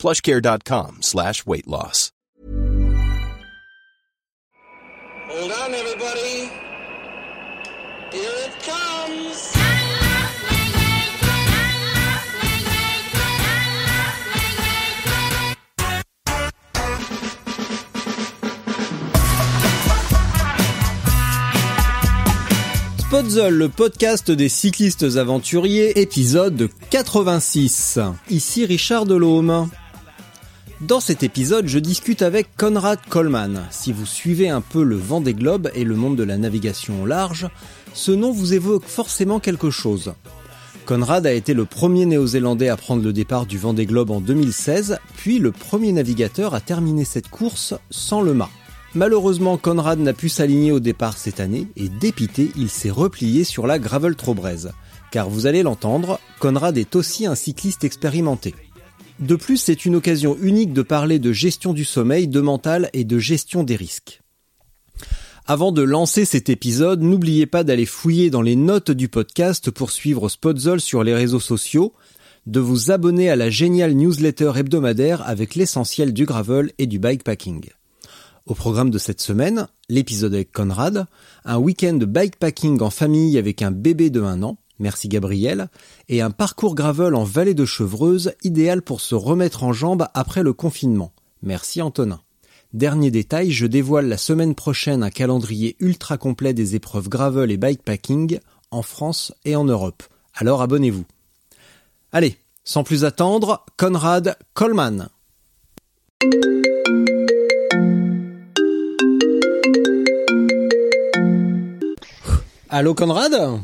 plushcare.com slash weight loss. Hold on, everybody. Here it comes. Podzol, le podcast des cyclistes aventuriers, épisode 86. Ici Richard Delhomme. Dans cet épisode, je discute avec Conrad Coleman. Si vous suivez un peu le vent des globes et le monde de la navigation au large, ce nom vous évoque forcément quelque chose. Conrad a été le premier néo-zélandais à prendre le départ du Vendée Globe en 2016, puis le premier navigateur à terminer cette course sans le mât. Malheureusement, Conrad n'a pu s'aligner au départ cette année et dépité, il s'est replié sur la Gravel Trobrez. Car vous allez l'entendre, Conrad est aussi un cycliste expérimenté. De plus, c'est une occasion unique de parler de gestion du sommeil, de mental et de gestion des risques. Avant de lancer cet épisode, n'oubliez pas d'aller fouiller dans les notes du podcast pour suivre Spotzol sur les réseaux sociaux, de vous abonner à la géniale newsletter hebdomadaire avec l'essentiel du gravel et du bikepacking. Au programme de cette semaine, l'épisode avec Conrad, un week-end bikepacking en famille avec un bébé de un an, merci Gabriel, et un parcours gravel en vallée de Chevreuse, idéal pour se remettre en jambes après le confinement. Merci Antonin. Dernier détail, je dévoile la semaine prochaine un calendrier ultra complet des épreuves gravel et bikepacking en France et en Europe. Alors abonnez-vous. Allez, sans plus attendre, Conrad Coleman. Allô Conrad?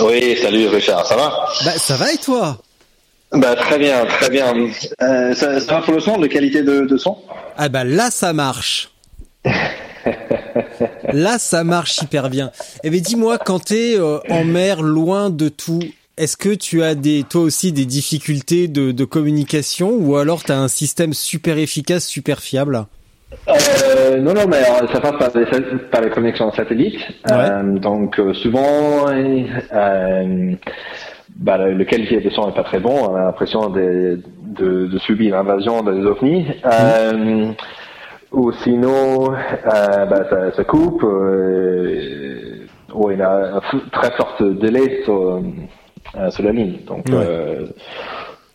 Oui, salut Richard, ça va? Bah ça va et toi? Bah très bien, très bien. Euh, ça, ça, va pour le son, de qualité de, de son? Ah bah là ça marche. là ça marche hyper bien. Eh bien dis-moi quand t'es euh, en mer, loin de tout, est-ce que tu as des, toi aussi des difficultés de, de communication ou alors t'as un système super efficace, super fiable? Euh, non, non, mais euh, ça passe par, les, par les connexions satellites. Ouais. Euh, donc souvent, euh, bah, le, qualité de son est pas très bon. On a l'impression de, de, de, subir l'invasion des ovnis. Mmh. ou sinon, bah, ça, ça, coupe. ou il y a un très fort délai sur, sur la ligne. Donc, ouais.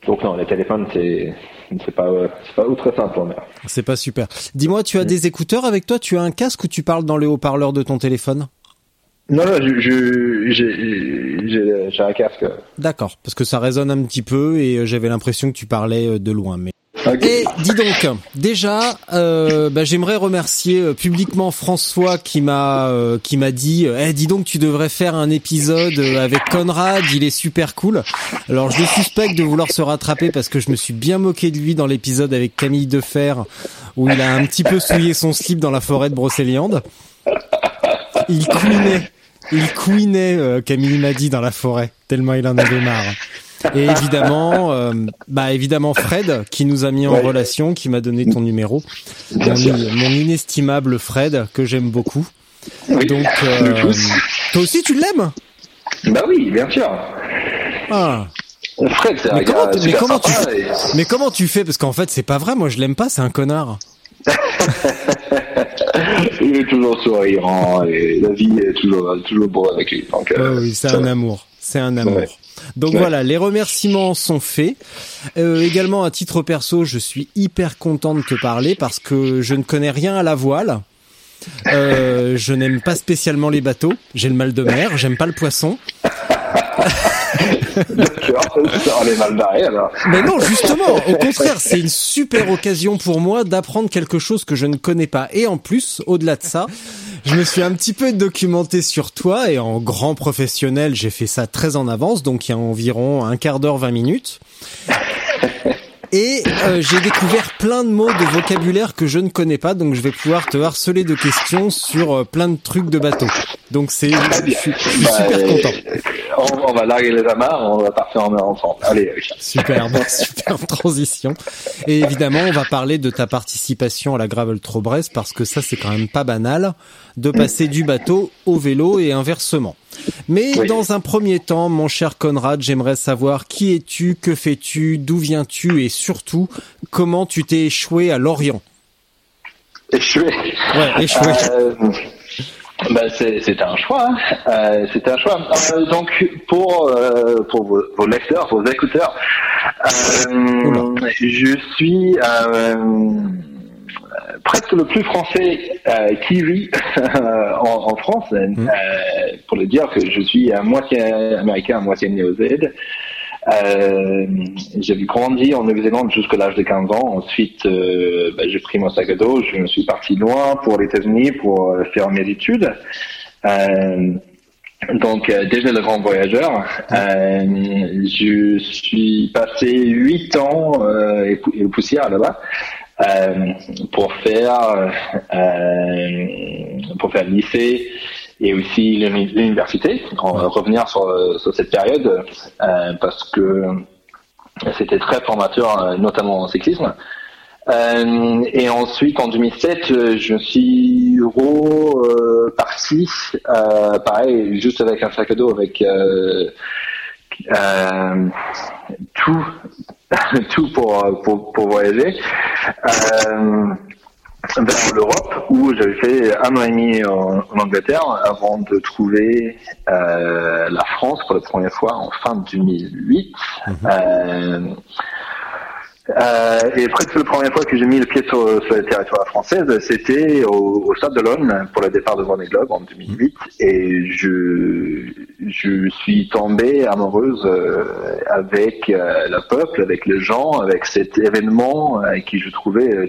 donc non, les téléphones, c'est c'est pas c'est pas très simple en mer. C'est pas super. Dis-moi, tu as des écouteurs avec toi? Tu as un casque ou tu parles dans les haut-parleurs de ton téléphone? Non, non, j'ai un casque. D'accord, parce que ça résonne un petit peu et j'avais l'impression que tu parlais de loin, mais. Et dis donc, déjà, euh, bah, j'aimerais remercier euh, publiquement François qui m'a euh, qui m'a dit, eh, dis donc, tu devrais faire un épisode avec Conrad, il est super cool. Alors je le suspecte de vouloir se rattraper parce que je me suis bien moqué de lui dans l'épisode avec Camille Defer où il a un petit peu souillé son slip dans la forêt de Brocéliande. Il couinait, il couinait, Camille m'a dit dans la forêt tellement il en avait marre. Et évidemment, euh, bah évidemment Fred qui nous a mis en ouais. relation, qui m'a donné ton numéro, mon, mon, inestimable Fred que j'aime beaucoup. Oui. Donc euh, toi aussi tu l'aimes? Bah oui, bien sûr. Ah. Fred, c'est mais, comment, mais, comment tu, et... mais comment tu fais? Parce qu'en fait, c'est pas vrai. Moi, je l'aime pas. C'est un connard. il est toujours souriant et la vie est toujours toujours beau avec lui. Donc, euh, oh oui, c'est un amour. C'est un amour. Ouais. Donc ouais. voilà, les remerciements sont faits. Euh, également à titre perso, je suis hyper content de te parler parce que je ne connais rien à la voile. Euh, je n'aime pas spécialement les bateaux. J'ai le mal de mer. J'aime pas le poisson. Mais non, justement, au contraire, c'est une super occasion pour moi d'apprendre quelque chose que je ne connais pas. Et en plus, au-delà de ça, je me suis un petit peu documenté sur toi et en grand professionnel, j'ai fait ça très en avance, donc il y a environ un quart d'heure, 20 minutes. Et euh, j'ai découvert plein de mots de vocabulaire que je ne connais pas, donc je vais pouvoir te harceler de questions sur euh, plein de trucs de bateau. Donc c'est, je, suis, Bah, super content. On, on va larguer les amarres, on va partir en mer ensemble. Allez, Richard. Superbe, superbe transition. Et évidemment, on va parler de ta participation à la Gravel Brest parce que ça, c'est quand même pas banal de passer du bateau au vélo et inversement. Mais Oui. dans un premier temps, mon cher Conrad, j'aimerais savoir qui es-tu, que fais-tu, d'où viens-tu et surtout comment tu t'es échoué à Lorient? Échoué. Ouais, échoué. Euh, ben c'est un choix. hein. Euh, c'est un choix. Euh, donc pour euh, pour vos, vos lecteurs, vos écouteurs, euh, je suis euh, presque le plus français euh, kiwi en, en France. euh, pour le dire que je suis à moitié américain, à moitié néo-zélandais. Euh, j'ai grandi en Nouvelle-Zélande jusqu'à l'âge de 15 ans. Ensuite, euh, ben, j'ai pris mon sac à dos, je me suis parti loin pour les États-Unis pour euh, faire mes études. Euh, donc euh, déjà le grand voyageur. Euh, je suis passé huit ans euh, et, et poussière là-bas pour faire pour faire lycée et aussi l'uni- l'université. Revenir sur, sur cette période euh, parce que c'était très formateur, euh, notamment en cyclisme. Euh, et ensuite, en 2007, euh, je suis reparti, euh, pareil, juste avec un sac à dos, avec tout, tout pour, pour, pour voyager. Vers l'Europe où j'avais fait un an et demi en, en Angleterre avant de trouver euh, la France pour la première fois en fin 2008. Euh, euh, et presque la première fois que j'ai mis le pied sur, sur le territoire français, c'était au, Stade de l'Aune pour le départ de Vendée Globe en 2008. Et je, je suis tombé amoureuse euh, avec euh, le peuple, avec les gens, avec cet événement euh, qui je trouvais euh,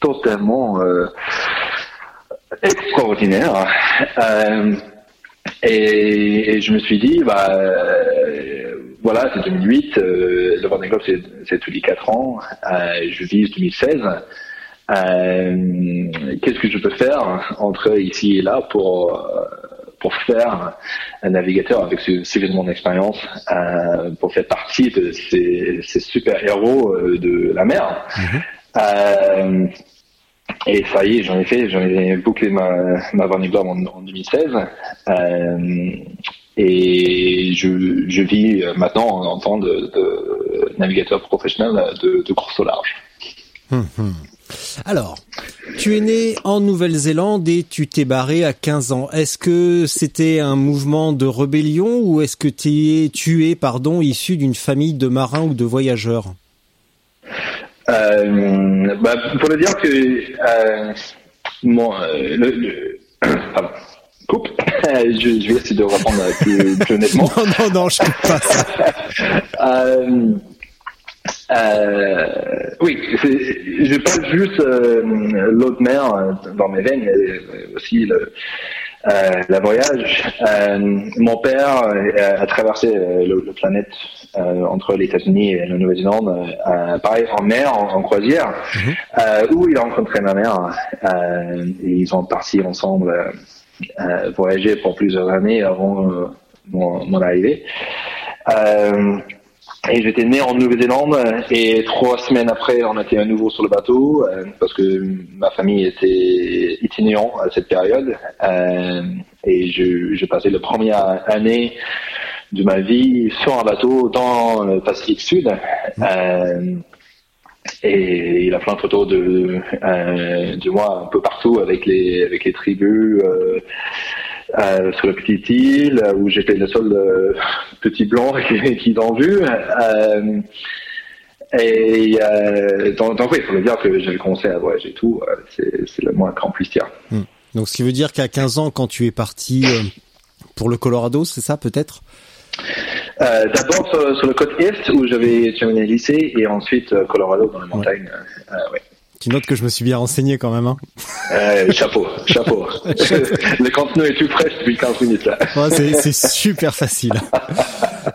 totalement euh, extraordinaire. Euh, et, et je me suis dit, bah, euh, voilà, c'est 2008, euh, le Vendée Globe c'est, c'est tous les 4 ans, euh, je vise 2016. Euh, qu'est-ce que je peux faire entre ici et là pour euh, pour faire un navigateur avec ce- suffisamment d'expérience euh, pour faire partie de ces, ces super héros euh, de la mer? Euh, et ça y est, j'en ai fait, j'en bouclé ma, ma Globe en, en 2016. Euh, et je, je vis maintenant en tant de, navigateur professionnel de, de course au large. Alors, tu es né en Nouvelle-Zélande et tu t'es barré à 15 ans. Est-ce que c'était un mouvement de rébellion ou est-ce que es, tu es pardon, issu d'une famille de marins ou de voyageurs? Euh, bah, pour le dire que euh, mon, euh, le, le- pardon, coupe, je, je vais essayer de répondre plus, plus honnêtement. Non, non, non, je ne pas ça. Euh, euh, oui, je parle juste euh, l'eau de mer euh, dans mes veines, mais aussi le, euh, la voyage. Euh, mon père euh, a traversé euh, le planète euh, entre les États-Unis et la Nouvelle-Zélande, euh, pareil en mer, en, en croisière, euh, où il a rencontré ma mère. Euh, et ils sont partis ensemble euh, euh, voyager pour plusieurs années avant euh, mon, mon arrivée. Euh, et j'étais né en Nouvelle-Zélande et trois semaines après, on était à nouveau sur le bateau euh, parce que ma famille était itinérant à cette période euh, et je, je passais la première année de ma vie sur un bateau dans le Pacifique Sud. Euh, et il a plein de photos de, euh, de moi un peu partout avec les, avec les tribus euh, euh, sur la petite île où j'étais le seul euh, petit blanc qui- qu'ils ont vu. Euh, et donc, donc oui, il faut me dire que j'avais commencé à voyager et tout. c'est, le moins qu'on puisse dire. Donc, ce qui veut dire qu'à 15 ans, quand tu es parti pour le Colorado, c'est ça peut-être? Euh, d'abord sur, sur le côte est où j'avais terminé le lycée et ensuite euh, Colorado dans les montagnes. Euh, euh, ouais. Tu notes que je me suis bien renseigné quand même. Hein Euh, chapeau, chapeau. le contenu est tout frais depuis 15 minutes là. Ouais, c'est, super facile.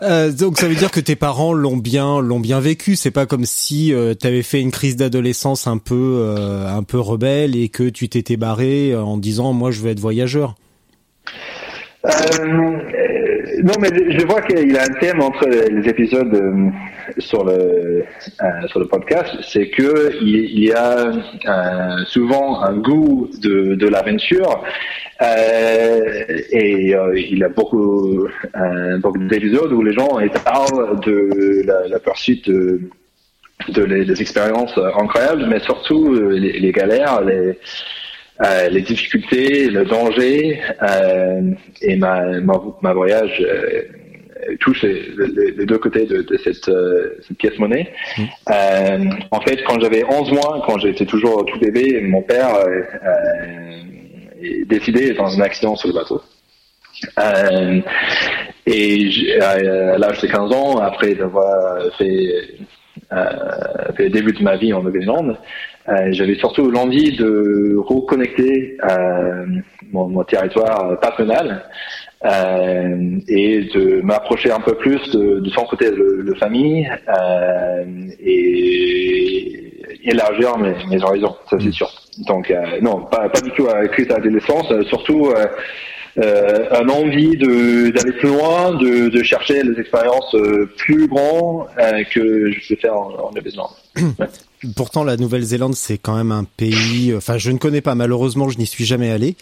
Euh, donc ça veut dire que tes parents l'ont bien l'ont bien vécu. C'est pas comme si euh, tu avais fait une crise d'adolescence un peu un peu rebelle et que tu t'étais barré en disant moi je veux être voyageur. Non, mais je, vois qu'il y a un thème entre les épisodes sur le sur le podcast, c'est que il, y a souvent un goût de, de l'aventure euh, et euh, il y a beaucoup, euh, beaucoup d'épisodes où les gens parlent de la, poursuite de, les, expériences incroyables, mais surtout les, galères, euh, les difficultés, le danger. Euh, et ma, ma, ma voyage euh, touche les, les, deux côtés de, de cette, cette, pièce monnaie. Mmh. en fait, quand j'avais 11 mois, quand j'étais toujours tout bébé, mon père décidé dans un accident sur le bateau. Euh, et à l'âge de 15 ans, après avoir fait, euh, fait, le début de ma vie en Nouvelle-Zélande, euh, j'avais surtout l'envie de reconnecter euh, mon, mon, territoire patronal euh, et de m'approcher un peu plus de, de son côté de, de famille et élargir mes, mes horizons, ça c'est sûr. Donc euh, non, pas, pas du tout à crise d'adolescence, euh, surtout euh, euh, un envie d'aller plus loin, de, de, chercher les expériences plus grandes que je peux faire en, en Nouvelle-Zélande. Pourtant, la Nouvelle-Zélande, c'est quand même un pays. Enfin, je ne connais pas. Malheureusement, je n'y suis jamais allé,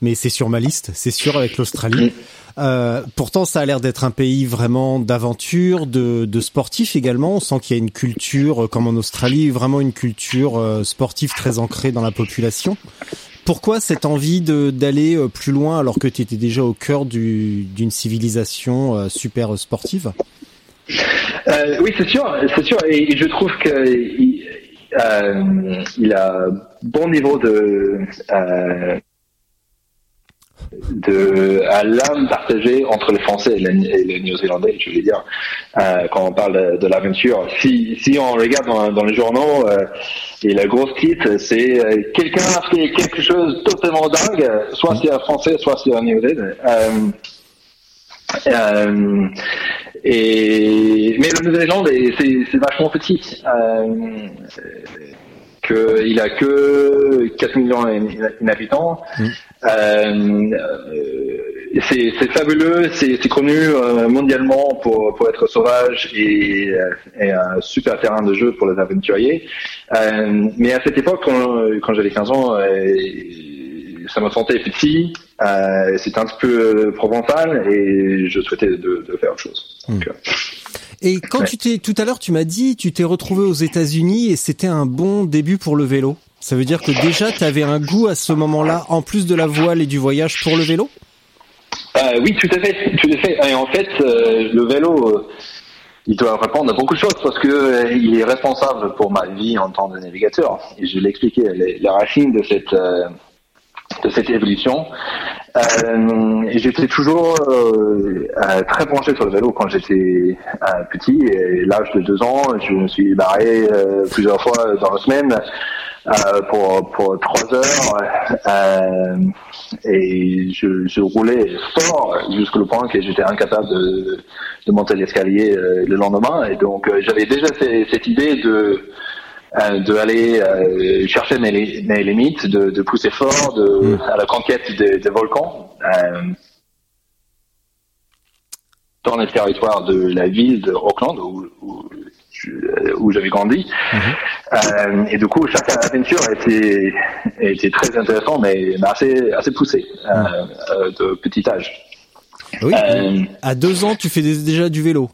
mais c'est sur ma liste. C'est sûr avec l'Australie. Euh, pourtant, ça a l'air d'être un pays vraiment d'aventure, de, sportifs également. On sent qu'il y a une culture, comme en Australie, vraiment une culture sportive très ancrée dans la population. Pourquoi cette envie d'aller euh, plus loin alors que tu étais déjà au cœur d'une civilisation euh, super sportive? Euh, Oui, c'est sûr, c'est sûr, et, je trouve euh, il a bon niveau de de à l'âme partagée entre les Français et les, Néo-Zélandais, je veux dire, euh, quand on parle de, l'aventure. Si, si on regarde dans, les journaux, euh, et la grosse titre, c'est euh, quelqu'un a fait quelque chose totalement dingue, soit c'est un Français, soit c'est un Néo-Zélandais. Euh, et mais le Nouvelle-Zélande, c'est vachement petit. Euh, que il a que 4 millions d'habitants. Mmh. Euh, c'est fabuleux, c'est connu euh, mondialement pour, pour être sauvage et, et, un super terrain de jeu pour les aventuriers. Mais à cette époque, quand, quand j'avais 15 ans, ça me sentait petit, euh, c'était un petit peu provençal et je souhaitais de, de faire autre chose. Mmh. Donc, et quand tu t'es tout à l'heure, tu m'as dit, tu t'es retrouvé aux États-Unis et c'était un bon début pour le vélo. Ça veut dire que déjà, tu avais un goût à ce moment-là, en plus de la voile et du voyage, pour le vélo? Euh, Oui, tout à fait, tout à fait. Et en fait, euh, le vélo, euh, il doit répondre à beaucoup de choses parce que euh, il est responsable pour ma vie en tant que navigateur. Et je l'ai expliqué, les, les, racines de cette de cette évolution. Euh, j'étais toujours euh, euh, très branché sur le vélo quand j'étais petit. Et l'âge de deux ans, je me suis barré plusieurs fois dans la semaine pour pour trois heures et je, roulais fort jusqu'au point que j'étais incapable de monter l'escalier le lendemain. Et donc j'avais déjà cette idée de euh, de aller euh, chercher mes, mes, limites, de, de pousser fort de, mm. à la conquête des, des volcans. Euh, dans le territoire de la ville de Auckland où, où, où j'avais grandi. Euh, et du coup, chaque aventure était, était très intéressant, mais, mais assez, assez poussé mm. euh, de petit âge. Oui. à deux ans, tu fais déjà du vélo.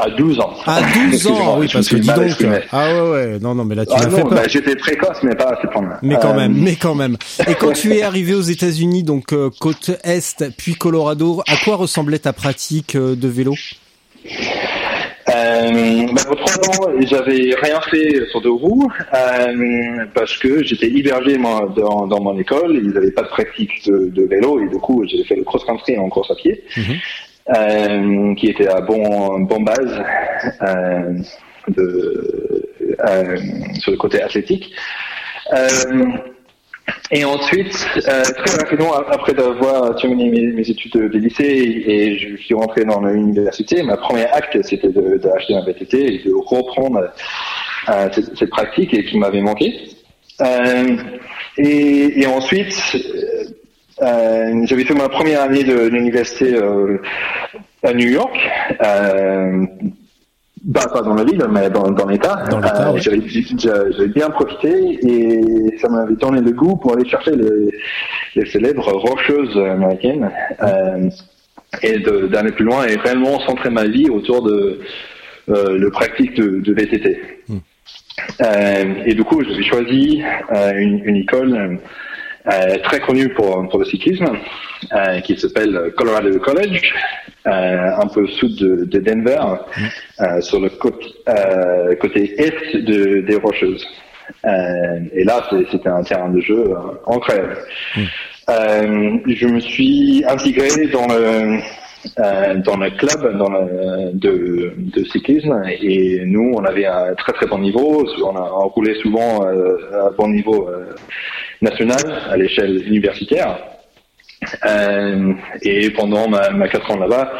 À 12 ans. À 12 ans, oui, parce que dis donc. Ah ouais, ouais, non, non, mais là tu ah m'as fait peur. Bah, j'étais précoce, mais pas assez pour Mais quand même, euh, mais quand même. Et quand tu es arrivé aux États-Unis, donc euh, côte est, puis Colorado, à quoi ressemblait ta pratique euh, de vélo? Euh, bah, pour trois ans, j'avais rien fait sur deux roues euh, parce que j'étais hébergé moi, dans, dans mon école. Ils n'avaient pas de pratique de, de, vélo et du coup, j'ai fait le cross-country en course à pied. Mhm. Qui était à bon, bon base euh, de, euh, sur le côté athlétique. et ensuite, euh, très rapidement, après avoir terminé mes, études de, lycée et, je suis rentré dans l'université, ma première acte, c'était d'acheter un VTT et de reprendre euh, cette, pratique et qui m'avait manqué. Euh, et, et, ensuite, euh, j'avais fait ma première année de l'université à New York. Bah, pas dans la ville, mais dans, dans l'État. Euh, J'avais bien profité et ça m'avait donné le goût pour aller chercher les, les célèbres rocheuses américaines euh, et d'aller plus loin et réellement centrer ma vie autour de euh, le pratique de, de VTT. Hmm. Euh, et du coup, j'ai choisi euh, une, une, école euh, très connue pour, pour le cyclisme qui s'appelle Colorado College euh, un peu au sud de, de Denver, mm. euh, sur le côté, euh, côté est de, des Rocheuses. et là, c'était un terrain de jeu incroyable. Mm. je me suis intégré dans le dans le club dans le, de, de, cyclisme et nous on avait un très très bon niveau on a roulé souvent à bon niveau national à l'échelle universitaire euh, et pendant ma, ma 4 ans là-bas,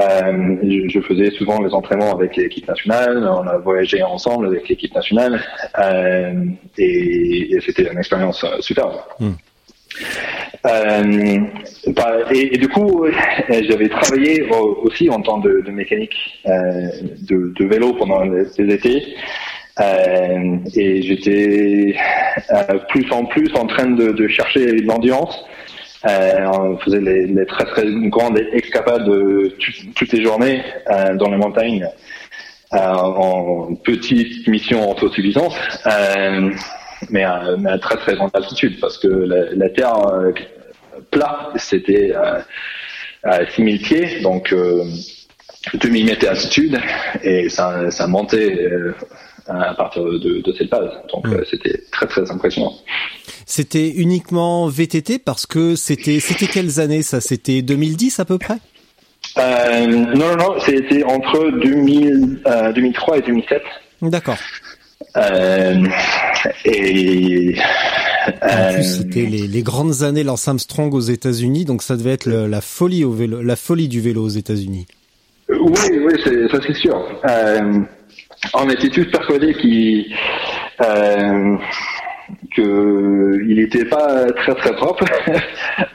euh, je, je, faisais souvent les entraînements avec l'équipe nationale, on a voyagé ensemble avec l'équipe nationale, euh, et, et c'était une expérience superbe. Hmm. Bah, et, et, du coup, j'avais travaillé aussi en tant de, de mécanique de, de, vélo pendant les, les étés. Euh, et j'étais plus en plus en train de, de chercher l'endurance euh, on faisait les, très très grandes escapades de toutes les journées euh, dans les montagnes. Euh, en petite mission autosuffisance, euh, mais, à, très très grande altitude parce que la, terre euh, plat c'était à 6000 pieds, donc 2000 mètres d'altitude et ça montait à partir de, de cette base. Donc mmh. c'était très très impressionnant. C'était uniquement VTT parce que c'était c'était quelles années ça? C'était 2010 à peu près? Euh, Non non non, c'était entre 2000, euh, 2003 et 2007. D'accord. Euh, et en plus, c'était les, les, grandes années Lance Armstrong aux États-Unis, donc ça devait être le, la folie au vélo, la folie du vélo aux États-Unis. Oui, oui, ça c'est sûr. Euh, on était tous persuadés qu'il euh, que il n'était pas très très propre.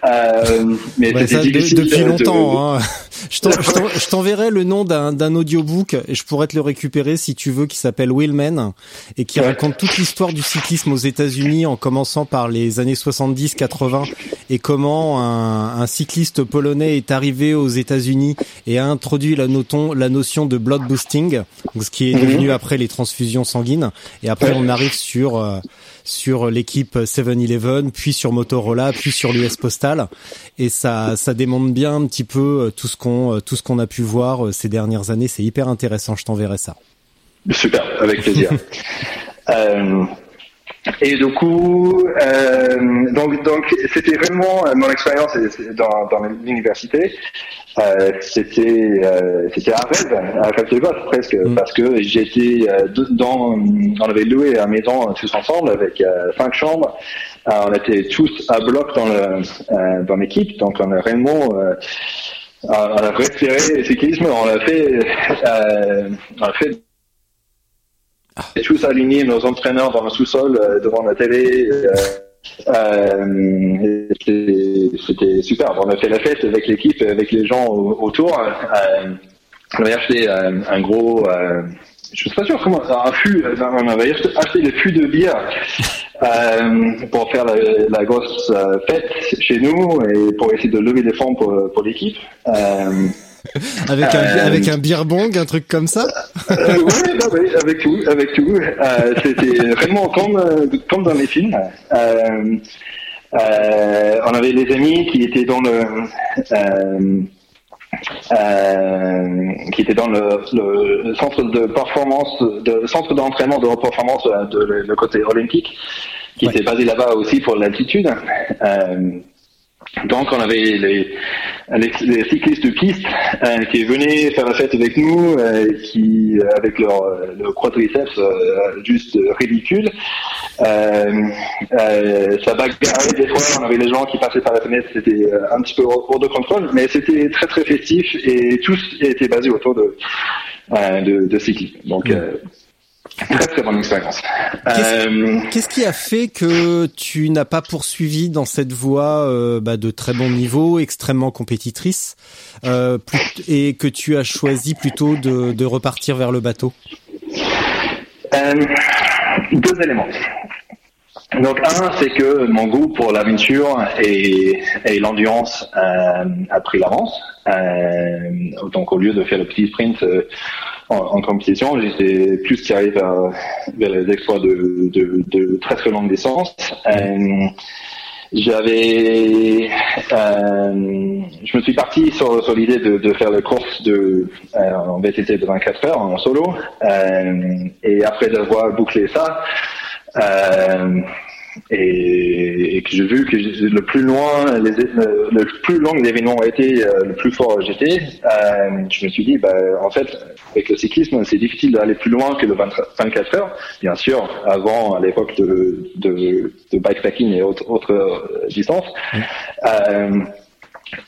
euh, mais bah c'était difficile depuis longtemps. Hein. Je t'enverrai le nom d'un audiobook et je pourrais te le récupérer si tu veux, qui s'appelle Willman et qui raconte toute l'histoire du cyclisme aux États-Unis en commençant par les années 70-80 et comment un, un, cycliste polonais est arrivé aux États-Unis et a introduit la, noton, la notion de blood boosting, ce qui est mhm. devenu après les transfusions sanguines. Et après, on arrive sur euh, sur l'équipe 7-Eleven, puis sur Motorola, puis sur l'US Postal, et ça ça démontre bien un petit peu euh, tout ce qu'on euh, tout ce qu'on a pu voir ces dernières années. C'est hyper intéressant. Je t'enverrai ça. Super, avec plaisir. euh, et du coup, euh, donc donc c'était vraiment mon expérience dans, dans l'université. Euh, c'était euh, c'était un rêve, un rêve de gosse presque, mm. parce que j'étais euh, dans, on avait loué la maison tous ensemble avec euh, cinq chambres. on était tous à bloc dans le dans l'équipe, donc on a vraiment on a respiré le cyclisme, on a fait on a fait ah. tous alignés nos entraîneurs dans le sous-sol devant la télé. Euh, c'était super. On a fait la fête avec l'équipe, avec les gens autour. Euh, on avait acheté euh, un gros, euh, je suis pas sûr comment, un fût. Euh, on avait acheté le fût de bière pour faire la, la grosse fête chez nous et pour essayer de lever des fonds pour, pour l'équipe. avec un euh, avec un beer bong, un truc comme ça. euh, oui, avec tout, avec tout. Euh, C'était vraiment comme euh, comme dans les films. Euh, euh, on avait des amis qui étaient dans le euh, qui était dans le, le, centre de performance, de centre d'entraînement de performance de, le, côté olympique, qui était basé là-bas aussi pour l'altitude. Euh, Donc on avait les, les, cyclistes de piste euh, qui venaient faire la fête avec nous, euh, qui avec leur, leur quadriceps euh, juste ridicule. Euh, ça bagarrait des fois, on avait les gens qui passaient par la fenêtre, c'était un petit peu hors de contrôle, mais c'était très très festif et tout était basé autour de, de, de cyclisme. Donc Très très bonne expérience. Euh, qu'est-ce qui a fait que tu n'as pas poursuivi dans cette voie euh, bah, de très bon niveau, extrêmement compétitrice, euh, et que tu as choisi plutôt de, de repartir vers le bateau? Deux éléments. Donc un, c'est que mon goût pour l'aventure et, et l'endurance a pris l'avance. donc au lieu de faire le petit sprint en, compétition. J'étais plus tiré vers, vers les exploits de, de, de, très très longue distance. Euh, j'avais, euh, je me suis parti sur, sur l'idée de, de, faire la course de euh, en VTT de 24 heures en solo. Euh, et après avoir bouclé ça, euh, et, et, que j'ai vu que le plus loin, les, le plus long l'événement a été, euh, le plus fort j'étais, euh, je me suis dit, bah, en fait, avec le cyclisme, c'est difficile d'aller plus loin que le 24 heures. Bien sûr, avant, à l'époque de, de, de bikepacking et autres, autres distances.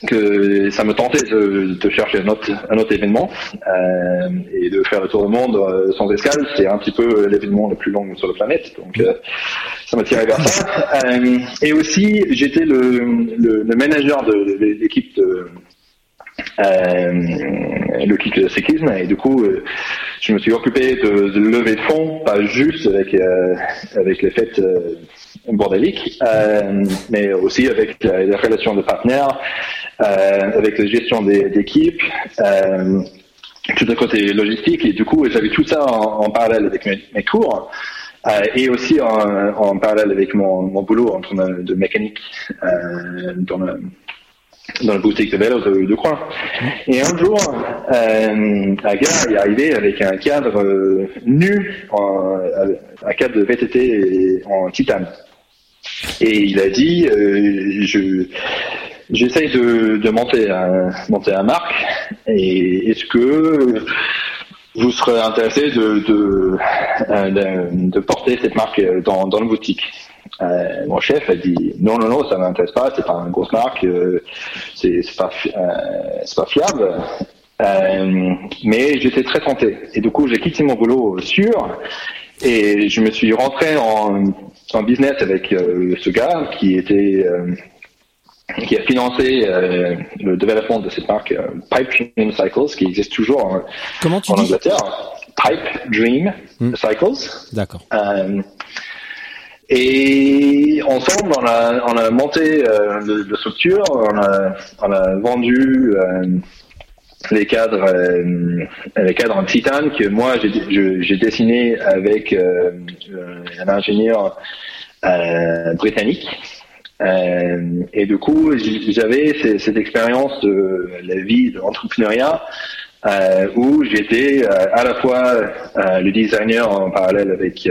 Que ça me tentait de, de chercher un autre, événement euh, et de faire le tour du monde euh, sans escale. C'est un petit peu l'événement le plus long sur la planète, donc euh, ça m'a tiré vers ça. Et aussi, j'étais le, manager de, de l'équipe de l'équipe de cyclisme et du coup je me suis occupé de, de lever de fonds pas juste avec avec les fêtes bordélique, euh, mais aussi avec les relations de partenaires, euh, avec la gestion d'équipes, euh, tout le côté logistique. Et du coup, j'avais tout ça en, parallèle avec mes, cours. Euh, et aussi en, en, parallèle avec mon, mon boulot en termes de mécanique euh, dans le dans la boutique de vélo de, de coin. Et un jour, euh, un gars est arrivé avec un cadre euh, nu, en, un cadre de VTT en titane. Et il a dit, euh, je j'essaye de, de monter un monter un marque. Et est-ce que vous serez intéressé de de, euh, de, porter cette marque dans, dans la boutique? Euh, mon chef a dit non non non ça m'intéresse pas c'est pas une grosse marque euh, c'est pas c'est pas fiable. Mais j'étais très tenté. Et du coup j'ai quitté mon boulot sûr et je me suis rentré en en business avec euh, ce gars qui était euh, qui a financé euh, le développement de cette marque Pipe Dream Cycles qui existe toujours en, Comment tu en dis Angleterre. Pipe Dream hmm. Cycles. D'accord. et ensemble, on a, on a monté le, le, structure, on a, on a vendu les cadres, euh, les cadres en titane que moi j'ai dessiné avec euh, un ingénieur euh, britannique. Euh, et du coup, j'avais cette expérience de la vie d'entrepreneuriat euh, où j'étais à la fois le designer en parallèle avec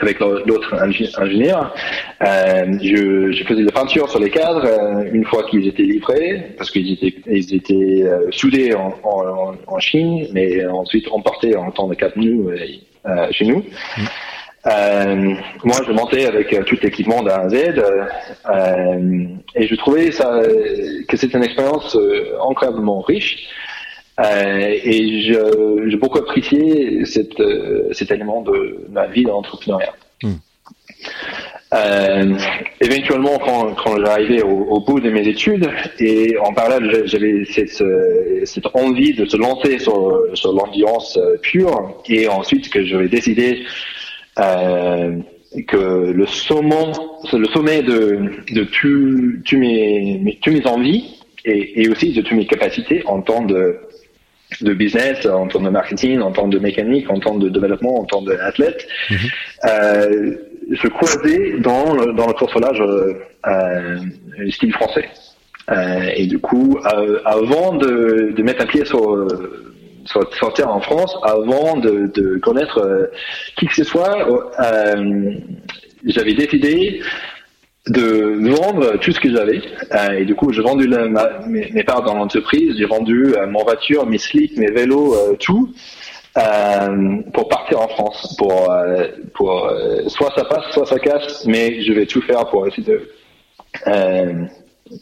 avec l'autre ingénieur. Euh, je, faisais des peintures sur les cadres euh, une fois qu'ils étaient livrés, parce qu'ils étaient, ils étaient euh, soudés en, en, Chine, mais ensuite emportés en temps de cap nous chez nous. Moi, je montais avec tout l'équipement d'un Z et je trouvais que c'était une expérience incroyablement riche. Euh, et j'ai beaucoup apprécié cette, euh, cet élément de ma vie d'entrepreneuriat. Hmm. Euh, éventuellement, quand, quand j'arrivais au, au, bout de mes études, et en parallèle, j'avais cette, cette, envie de se lancer sur, sur l'ambiance euh, pure, et ensuite que j'avais décidé euh, que le sommet, le sommet de, de tous mes, mes, mes envies, et, et, aussi de toutes mes capacités en tant de de business, en tant de marketing, en tant de mécanique, en tant de développement, en tant d'athlète, mm euh, se croiser dans, dans le euh, euh, style français. Euh, et du coup, euh, avant de, de, mettre un pied sur, sur, sur terre en France, avant de, de connaître qui que ce soit, j'avais décidé de vendre tout ce que j'avais. Euh, et du coup, j'ai vendu la, ma, mes, mes, parts dans l'entreprise, j'ai vendu euh, mon voiture, mes slips, mes vélos, euh, tout, euh, pour partir en France. Pour, euh, pour soit ça passe, soit ça casse, mais je vais tout faire pour essayer de,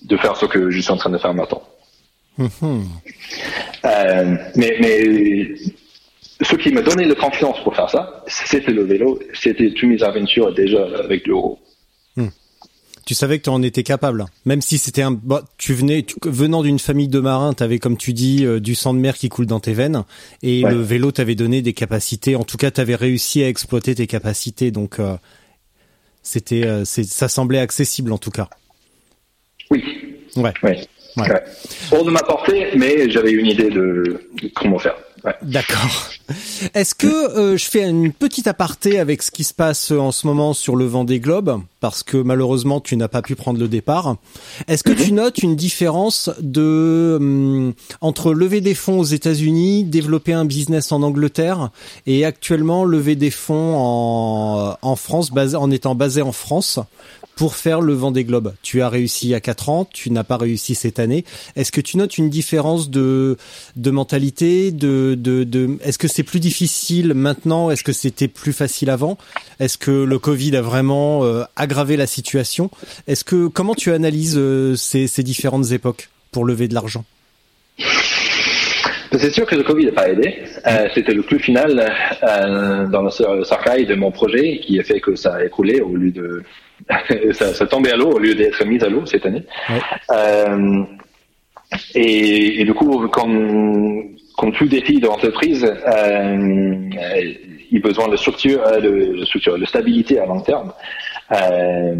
de faire ce que je suis en train de faire maintenant. Mhm. mais, mais ce qui m'a donné la confiance pour faire ça, c'était le vélo, c'était toutes mes aventures déjà avec l'euro tu savais que tu en étais capable. Même si c'était un, bah, tu venais, venant d'une famille de marins, tu avais comme tu dis euh, du sang de mer qui coule dans tes veines, et le vélo t'avait donné des capacités. En tout cas, tu avais réussi à exploiter tes capacités, donc euh, c'était, euh, ça semblait accessible en tout cas. Oui. Ouais. Ouais. ouais. Hors de ma portée, mais j'avais une idée de comment faire. D'accord. Est-ce que euh, je fais une petite aparté avec ce qui se passe en ce moment sur le vent des globes parce que malheureusement tu n'as pas pu prendre le départ. Est-ce que tu notes une différence de hum, entre lever des fonds aux États-Unis, développer un business en Angleterre et actuellement lever des fonds en, en France, basé, en étant basé en France? Pour faire le vent des globes. Tu as réussi il y a 4 ans, tu n'as pas réussi cette année. Est-ce que tu notes une différence de, de mentalité, de, de, de est-ce que c'est plus difficile maintenant? Est-ce que c'était plus facile avant? Est-ce que le Covid a vraiment euh, aggravé la situation? Est-ce que comment tu analyses euh, ces, ces différentes époques pour lever de l'argent? C'est sûr que le Covid n'a pas aidé. Euh, C'était le plus final euh, dans le cercueil de mon projet qui a fait que ça a écoulé au lieu de ça, ça tombait à l'eau au lieu d'être mis à l'eau cette année. Euh, et, et, du coup, comme, comme tout défi de l'entreprise, euh, il a besoin de structure, euh, de, structure, de stabilité à long terme. Euh,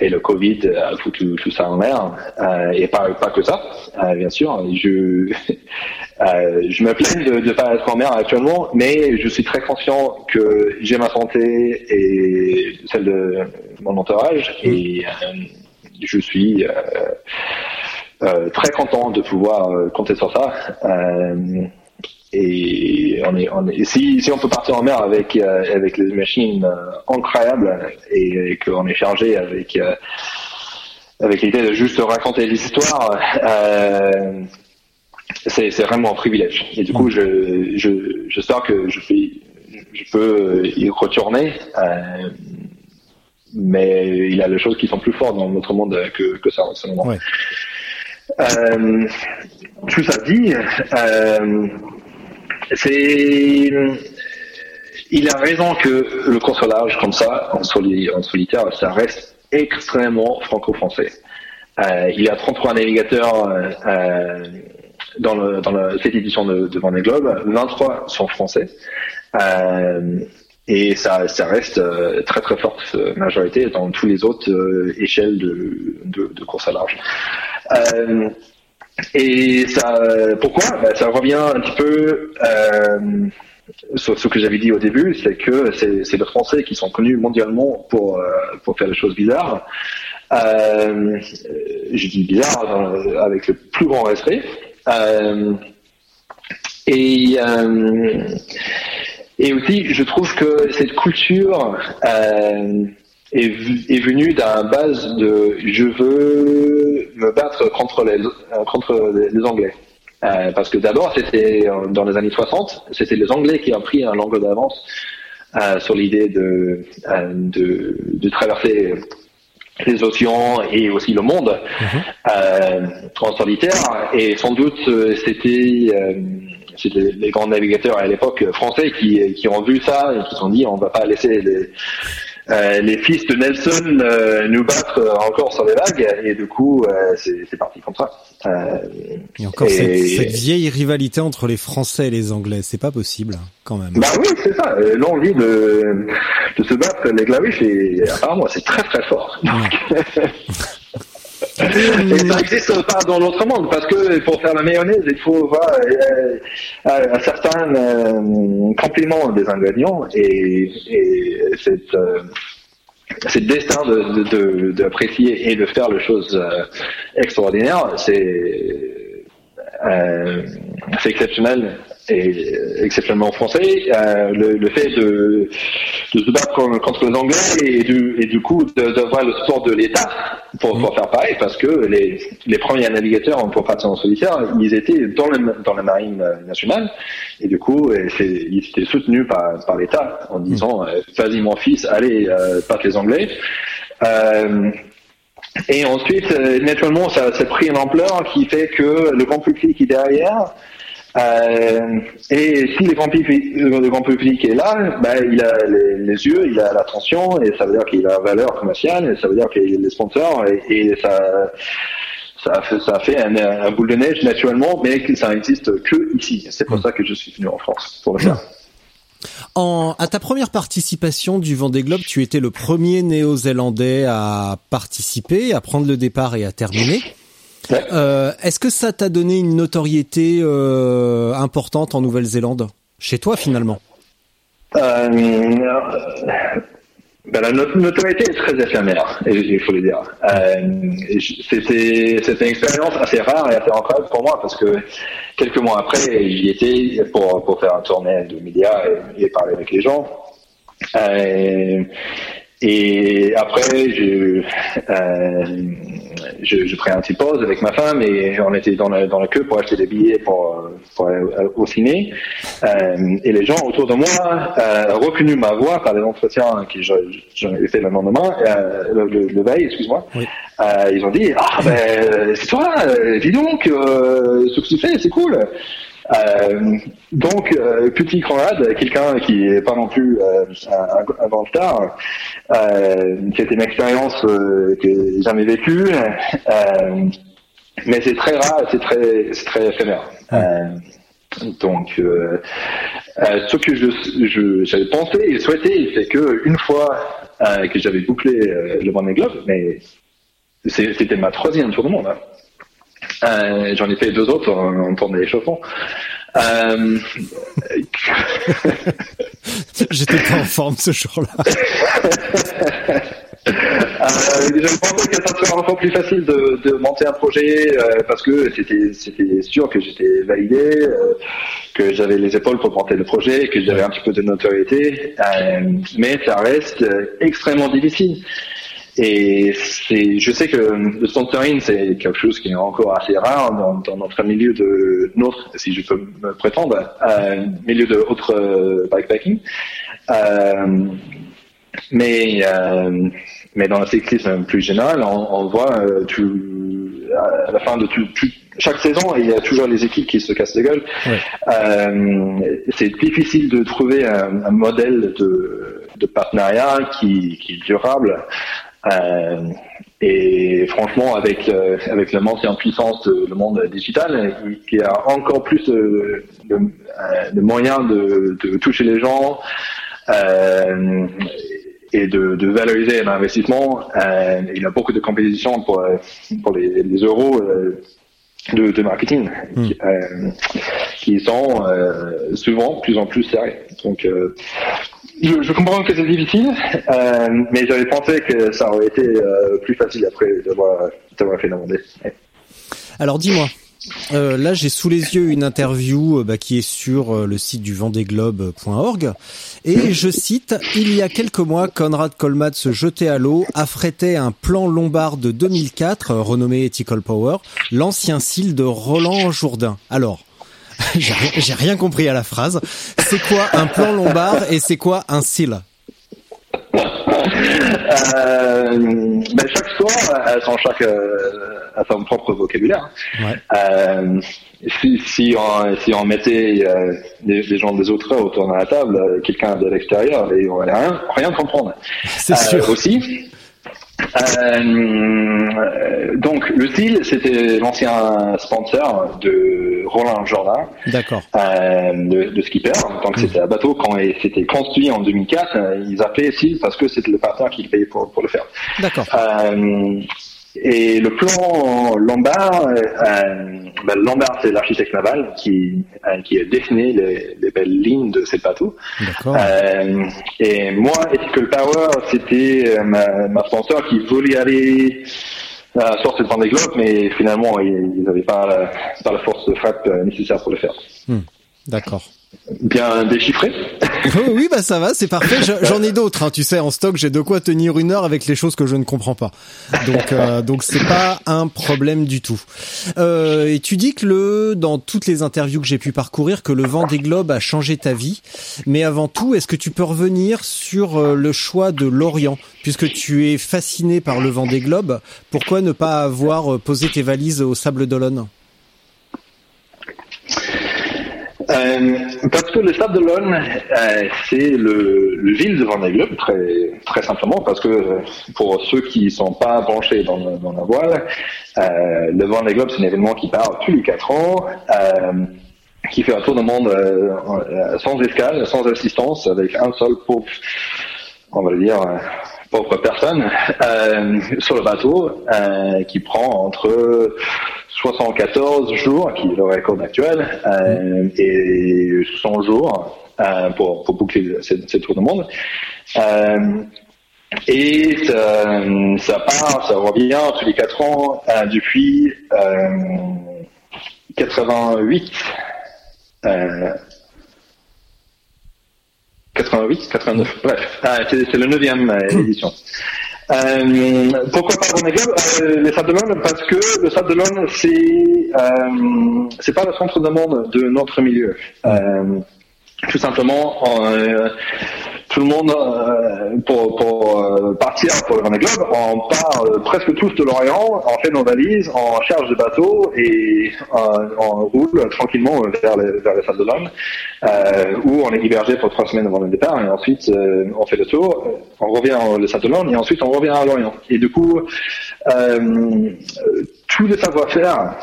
et le Covid a foutu tout ça en l'air. Euh, et pas, pas que ça, euh, bien sûr. Je, euh, je me plains de ne pas être en mer actuellement, mais je suis très conscient que j'ai ma santé et celle de mon entourage. Et je suis très content de pouvoir compter sur ça. Et on est, on est, si, si on peut partir en mer avec euh, avec les machines euh, incroyables et, qu'on est chargé avec euh, l'idée de juste raconter des histoires, euh, c'est vraiment un privilège. Et du coup, je je j'espère que je je peux y retourner. Euh, mais il y a des choses qui sont plus fortes dans notre monde que, que ça en ce moment. Ouais. Euh, tout ça dit, euh, c'est il a raison que le consolage comme ça, en, solitaire, ça reste extrêmement franco-français. Euh, il y a 33 navigateurs euh, euh, dans, le, dans le, cette édition de, de Vendée Globe, 23 sont français. Euh, et ça, ça reste euh, très très forte majorité dans tous les autres euh, échelles de, de, de, course à large. Et ça, pourquoi? Ben, Ça revient un petit peu euh, sur ce que j'avais dit au début, c'est que c'est les Français qui sont connus mondialement pour, euh, pour faire des choses bizarres. Euh, je dis bizarre euh, avec le plus grand respect. Euh, et, euh, et aussi, je trouve que cette culture est, est venu d'un base de je veux me battre contre les, contre les Anglais. Euh, parce que d'abord, c'était dans les années 60, c'était les Anglais qui ont pris un langue d'avance euh, sur l'idée de, euh, de, de, traverser les océans et aussi le monde mm en solitaire. Et sans doute, c'était c'était les grands navigateurs à l'époque français qui, qui ont vu ça et qui se sont dit on va pas laisser les, euh, les fils de Nelson euh, nous battent encore sur les vagues et du coup euh, c'est parti comme ça. et encore Cette, cette, vieille rivalité entre les Français et les Anglais, c'est pas possible quand même. Bah oui, c'est ça. L'envie de, de se battre les glaviches, apparemment c'est très très fort. Ça n'existe pas dans l'autre monde, parce que pour faire la mayonnaise, il faut avoir euh, euh, un certain euh, complément des ingrédients, et, et cette, euh, destin d'apprécier de, de, et de faire les choses extraordinaires, c'est exceptionnel est exceptionnellement français. Euh, le, le, fait de, de se battre contre, les Anglais et du, et du coup d'avoir le support de l'État pour, pour, faire pareil, parce que les, les premiers navigateurs pour partir en solitaire, ils étaient dans, le, dans la marine nationale et du coup, ils étaient soutenus par, par l'État en disant euh, vas-y mon fils, allez euh, battre les Anglais. Euh, et ensuite, euh, naturellement, ça, ça a pris une ampleur qui fait que le grand public est derrière. Euh, et si le grand, public, le grand public est là, ben, il a les, les, yeux, il a l'attention, et ça veut dire qu'il a la valeur commerciale, et ça veut dire qu'il a les sponsors, et, et ça, ça a fait, ça a fait un, un, boule de neige naturellement, mais que ça n'existe que ici. C'est pour mm. ça que je suis venu en France pour le faire. En, à ta première participation du Vendée Globe, tu étais le premier néo-zélandais à participer, à prendre le départ et à terminer. Euh, Est-ce que ça t'a donné une notoriété euh, importante en Nouvelle-Zélande? Chez toi, finalement? Euh, ben, La notoriété est très éphémère, il faut le dire. Euh, C'était une expérience assez rare et assez incroyable pour moi parce que quelques mois après, j'y étais pour, pour faire un tournée de médias et, parler avec les gens. Euh, et après, je, euh, je, je un petit pause avec ma femme et on était dans la, dans la queue pour acheter des billets pour, pour aller au ciné. Euh, et les gens autour de moi euh, reconnu ma voix par les entretiens que j'en ai fait le lendemain, euh, le, le, veille, excuse-moi. Oui. Euh, ils ont dit ah ben c'est toi, dis donc, euh, ce que tu fais, c'est cool. Euh, donc, euh, petit Conrad, quelqu'un qui est pas non plus euh, un, un, grand star, euh, c'était une expérience euh, que j'ai jamais vécue, euh, mais c'est très rare, c'est très, c'est très éphémère. donc, ce que je, je, j'avais pensé et souhaité, c'est que une fois que j'avais bouclé le Vendée Globe, mais c'était ma troisième tour du monde. Hein. Euh, J'en ai fait deux autres en, en tournée échauffant. Euh... J'étais pas en forme ce jour-là. euh, je pensais que ça serait encore plus facile de, de monter un projet euh, parce que c'était sûr que j'étais validé, euh, que j'avais les épaules pour porter le projet, que j'avais un petit peu de notoriété, euh, mais ça reste extrêmement difficile. Et c'est, je sais que le sponsoring, c'est quelque chose qui est encore assez rare dans, dans notre milieu de notre, si je peux me prétendre, euh, milieu de autre euh, bikepacking. Euh, mais euh, mais dans le cyclisme plus général, on, on voit euh, tout, à la fin de tout, tout, chaque saison, il y a toujours les équipes qui se cassent la gueule. Ouais. Euh, c'est difficile de trouver un, un modèle de, de partenariat qui, qui est durable euh, et franchement, avec euh, avec la montée en puissance de le monde digital, il y a encore plus de, de, de moyens de, de, toucher les gens euh, et de, valoriser l'investissement. Euh, il y a beaucoup de compétitions pour pour les, les euros. Euh, de, marketing mmh. qui, euh, qui, sont euh, souvent plus en plus. Donc, euh, je, je, comprends que c'est difficile, euh, mais j'avais pensé que ça aurait été euh, plus facile après d'avoir fait demander. Alors dis-moi, euh, là j'ai sous les yeux une interview euh, bah, qui est sur euh, le site du vendéglobe.org et je cite il y a quelques mois Conrad Colmat se jetait à l'eau affrétait un plan lombard de 2004 renommé Ethical Power l'ancien cil de Roland Jourdain alors J'ai rien compris à la phrase. C'est quoi un plan lombard et c'est quoi un cil? Euh, ben chaque sport a son, chaque, euh, a son propre vocabulaire. Ouais. Euh, si, si, on, si on mettait euh, des, des, gens des autres autour de la table, euh, quelqu'un de l'extérieur, ils n'auraient rien, rien comprendre. C'est sûr. Aussi, euh, donc le style, c'était l'ancien sponsor de Roland Jordan, d'accord, euh, de, de, skipper. Donc mmh. c'était un bateau quand c'était construit en 2004, euh, ils appelaient style parce que c'était le partenaire qui payait pour, pour le faire. D'accord. Euh, et le plan Lombard, euh, ben Lombard c'est l'architecte naval qui euh, qui a dessiné les, les, belles lignes de ces bateaux. Euh, et moi, Ethical Power, c'était ma, ma, sponsor qui voulait aller à sortir de Vendée Globe, mais finalement ils n'avaient pas la, pas la force de frappe nécessaire pour le faire. Hmm. D'accord bien déchiffré. oui, bah ça va, c'est parfait. J'en ai d'autres, hein, tu sais, en stock, j'ai de quoi tenir une heure avec les choses que je ne comprends pas. Donc, euh, donc c'est pas un problème du tout. Euh, et tu dis que le, dans toutes les interviews que j'ai pu parcourir, que le vent des globes a changé ta vie. Mais avant tout, est-ce que tu peux revenir sur euh, le choix de l'Orient, puisque tu es fasciné par le vent des globes Pourquoi ne pas avoir posé tes valises au Sable d'Olonne? Euh, parce que le Stade de l'Olne, euh, c'est le, le, ville de Vendée Globe, très, très simplement, parce que pour ceux qui sont pas branchés dans, dans la voile, euh, le Vendée Globe, c'est un événement qui part tous les quatre ans, euh, qui fait un tour du monde euh, sans escale, sans assistance, avec un seul pauvre, on va dire, pauvre personne, sur le bateau, qui prend entre 74 jours, qui est le record actuel, euh, et 100 jours euh, pour, boucler cette, tour du monde. Euh, et ça, part, ça revient tous les 4 ans euh, depuis 88. 88, 89, bref, c'est le neuvième édition. Euh, pourquoi pas Globe euh, Les Sables d'Olonne Parce que le Sable d'Olonne, c'est euh, c'est pas le centre du monde de notre milieu. Euh, tout simplement, euh, tout le monde, euh, pour, pour euh, partir pour le Vendée Globe, on part presque tous de l'Orient, on fait nos valises, on charge de bateau et on roule tranquillement vers les, vers les salles de l'homme, où on est hébergé pour trois semaines avant le départ et ensuite on fait le tour, on revient au salles de et ensuite on revient à l'Orient. Et du coup, tout le savoir-faire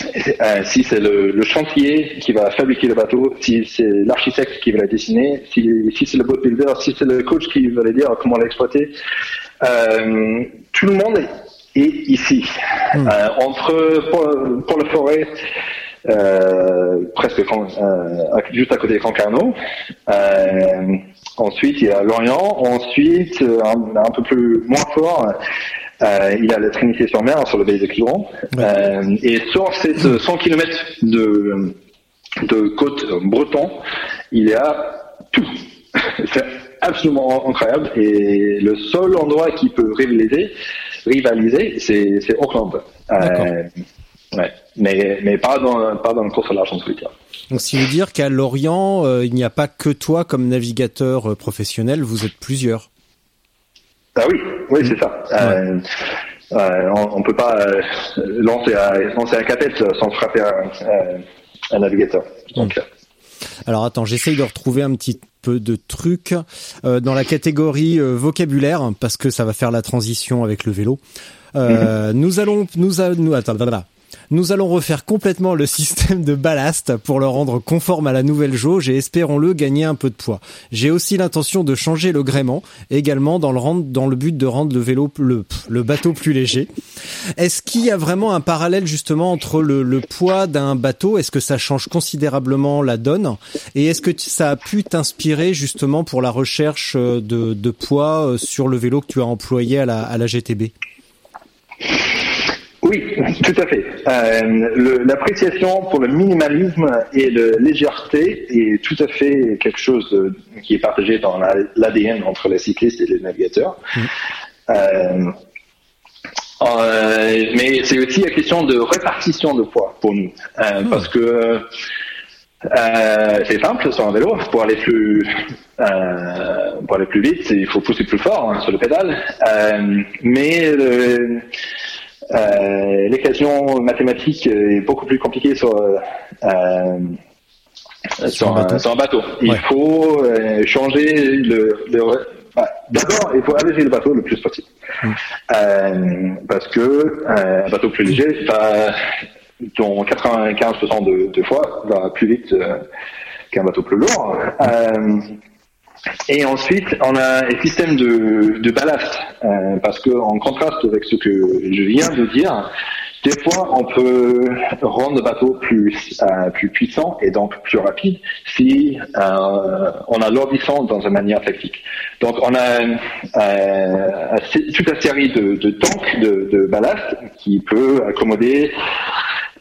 euh, si c'est le, le, chantier qui va fabriquer le bateau, si c'est l'architecte qui va la dessiner, si, si c'est le boat builder, si c'est le coach qui va le dire comment l'exploiter, euh, tout le monde est ici. Hmm. Euh, entre pour, le forêt, presque juste à côté de Concarneau. ensuite, il y a Lorient. Ensuite, un, un peu plus moins fort, euh, il a la Trinité-sur-Mer sur le Pays de Quiron. Euh, et sur ces 100 km de, de côte breton, il y a tout. C'est absolument incroyable. Et le seul endroit qui peut rivaliser, rivaliser c'est Auckland. Euh, ouais. Mais, mais pas dans, pas dans le course à l'argent solitaire. Donc, qui veut dire qu'à Lorient, euh, il n'y a pas que toi comme navigateur euh, professionnel, vous êtes plusieurs. Ah oui, oui, c'est ça. Euh, euh, on, ne peut pas euh, lancer, à, lancer un capette sans frapper un, un navigateur. Donc, Alors attends, j'essaye de retrouver un petit peu de trucs dans la catégorie vocabulaire parce que ça va faire la transition avec le vélo. Mhm. Nous allons, nous, nous attends, voilà. Nous allons refaire complètement le système de ballast pour le rendre conforme à la nouvelle jauge et espérons-le gagner un peu de poids. J'ai aussi l'intention de changer le gréement, également dans le, but de rendre le vélo, le, bateau plus léger. Est-ce qu'il y a vraiment un parallèle justement entre le, poids d'un bateau? Est-ce que ça change considérablement la donne? Et est-ce que ça a pu t'inspirer justement pour la recherche de, de poids euh, sur le vélo que tu as employé à la GTB oui, tout à fait. Euh, L'appréciation pour le minimalisme et la légèreté est tout à fait quelque chose de, qui est partagé dans l'ADN entre les cyclistes et les navigateurs. Mmh. Euh, euh, mais c'est aussi la question de répartition de poids pour nous, euh, mmh. parce que euh, c'est simple sur un vélo pour aller plus pour aller plus vite, il faut pousser plus fort hein, sur le pédale, mais euh, l'équation mathématique est beaucoup plus compliquée sur, euh, euh sur, un, bateau. Il faut euh, changer le, le bah, D'abord, il faut alléger le bateau le plus possible. Mm. Euh, parce que un bateau plus léger, dont 95% de, de, fois, va plus vite qu'un bateau plus lourd. Et ensuite, on a un système de, de ballast, euh, parce que en contraste avec ce que je viens de dire, des fois, on peut rendre le bateau plus euh, plus puissant et donc plus rapide si euh, on a l'ordissant dans une manière tactique. Donc, on a euh, toute une série de, de tanks de, de ballast qui peut accommoder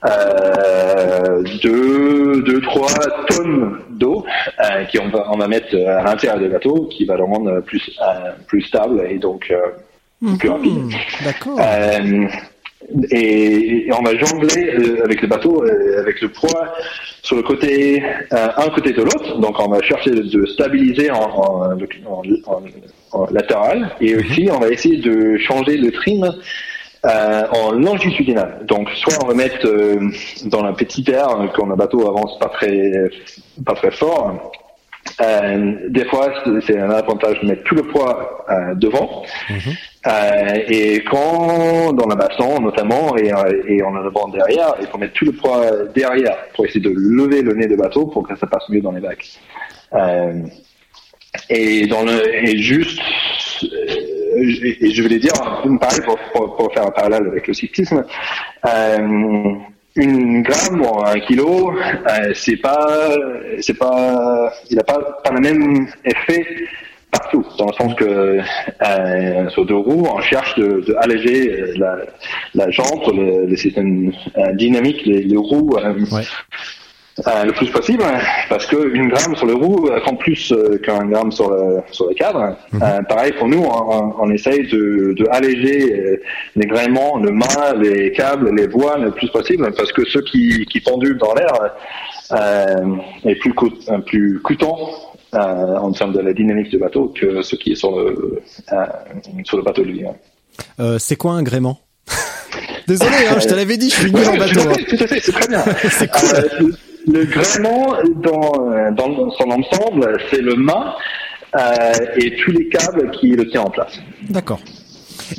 euh, deux, deux, trois tonnes d'eau euh, qui on va, on va mettre à l'intérieur du bateau, qui va le rendre plus, euh, plus stable et donc euh, plus rapide. Mhm. D'accord. Euh, et, et on va jongler euh, avec le bateau, euh, avec le poids sur le côté, euh, un côté de l'autre. Donc on va chercher de, stabiliser en, en, en- en- en latéral. Et aussi on va essayer de changer le trim euh, en longitudinal. Donc soit on va mettre euh, dans un petit verre quand le bateau avance pas très pas très fort. Euh, des fois, c'est- un avantage de mettre tout le poids euh, devant. Euh, et quand, dans la bassin notamment, et, euh, et on a le banc derrière, il faut mettre tout le poids derrière pour essayer de lever le nez de bateau pour que ça passe mieux dans les bacs. Euh, et, dans le, et juste, euh, et, et je voulais dire, pareil pour, faire un parallèle avec le cyclisme, euh, une gramme ou un kilo, euh, c'est pas, c'est pas, il n'a pas, pas le même effet partout, dans le sens que euh, sur deux roues, on cherche de, alléger euh, la, la jante, le, le système euh, dynamique, les, les roues euh. Euh, le plus possible, parce que une gramme sur le roue compte plus euh, qu'un gramme sur le sur le cadre. Euh, pareil pour nous, on, on essaye de, de alléger les gréements, le mât, les câbles, les voiles le plus possible, parce que ceux qui qui pendulent dans l'air euh, est plus coût- plus coûtant euh, en termes de la dynamique du bateau que ce qui est sur le euh, sur le bateau lui. Euh, c'est quoi un gréement? Désolé, hein, je te l'avais dit, je suis nul en bateau. hein. fait, tout à fait, c'est très bien. C'est cool. Le- le gréement, dans, euh, dans son ensemble, c'est le mât euh, et tous les câbles qui le tiennent en place. D'accord.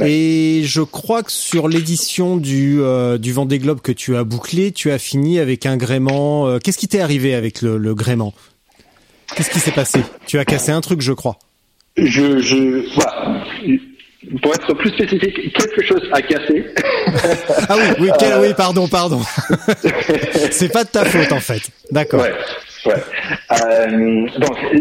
Et je crois que sur l'édition du euh, du Vendée Globe que tu as bouclé, tu as fini avec un gréement. euh, Qu'est-ce qui t'est arrivé avec le, le gréement? Qu'est-ce qui s'est passé? Tu as cassé un truc, je crois. Je, je, voilà. Pour être plus spécifique, quelque chose a cassé. Ah oui, oui, quel- oui, pardon, pardon. C'est pas de ta faute en fait. D'accord. Ouais, ouais. Euh, donc, euh,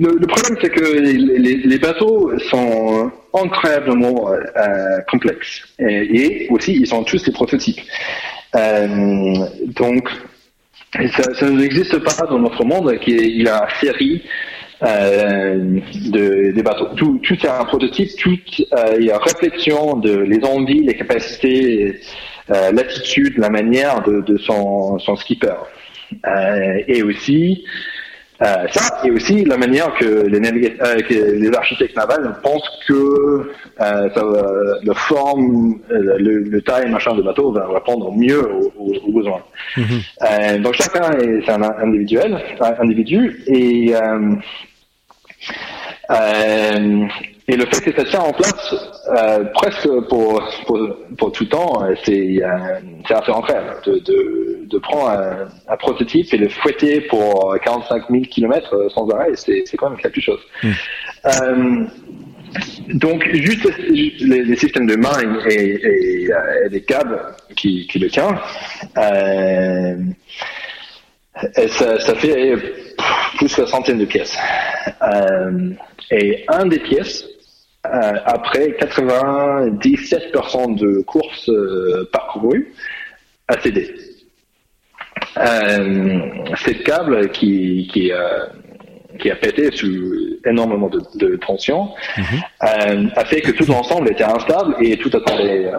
le, le problème, c'est que les, les- bateaux sont incroyablement euh, complexes. Et, et aussi, ils sont tous des prototypes. Euh, donc, ça, ça n'existe pas dans notre monde qu'il y a une série euh, de, des bateaux. Tout, tout est un prototype, tout euh, y a réflexion de les envies, les capacités, euh, l'attitude, la manière de, de son, son skipper. Euh, et aussi euh, ça, et aussi la manière que les, euh, que les architectes navals pensent que euh, ça va- la forme, euh, le, le taille, machin de bateau va répondre mieux aux, aux- aux besoins. Euh, donc chacun est un individuel, un individu, et euh, euh, et le fait que ça tient en place euh, presque pour, pour, pour tout temps, euh, c'est c'est assez incroyable de, de, de prendre un, un prototype et le fouetter pour 45 000 km sans arrêt, c'est quand même quelque chose. Euh, donc juste les, les systèmes de main et, et, et les câbles qui, qui le tiennent, euh, et ça, ça fait plus que centaine de pièces. Euh, et un des pièces, après 97% de courses euh, parcourues, a cédé. Euh, c'est le câble qui, qui, euh, qui a pété sous énormément de, de tension, euh, a fait que tout l'ensemble était instable et tout a tombé euh,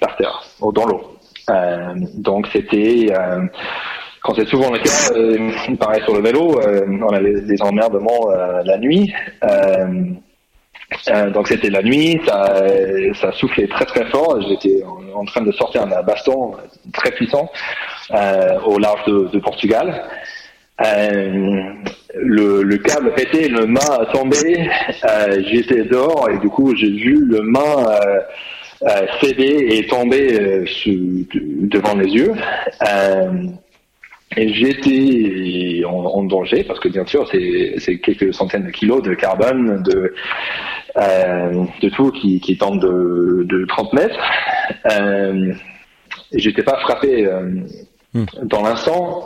par terre, ou dans l'eau. Euh, donc c'était, euh, quand c'est souvent le cas, euh, pareil sur le vélo, euh, on avait des emmerdements euh, la nuit. Euh, donc c'était la nuit, ça, soufflait très très fort. J'étais en, train de sortir un baston très puissant euh, au large de, Portugal. Euh, le, le câble pété, le mât a tombé. J'étais dehors et du coup j'ai vu le mât céder et tomber devant les yeux. Et j'étais en, en danger parce que bien sûr c'est quelques centaines de kilos de carbone, de euh, de tout qui, qui tombe de, de 30 mètres. Euh, j'étais pas frappé euh, dans l'instant,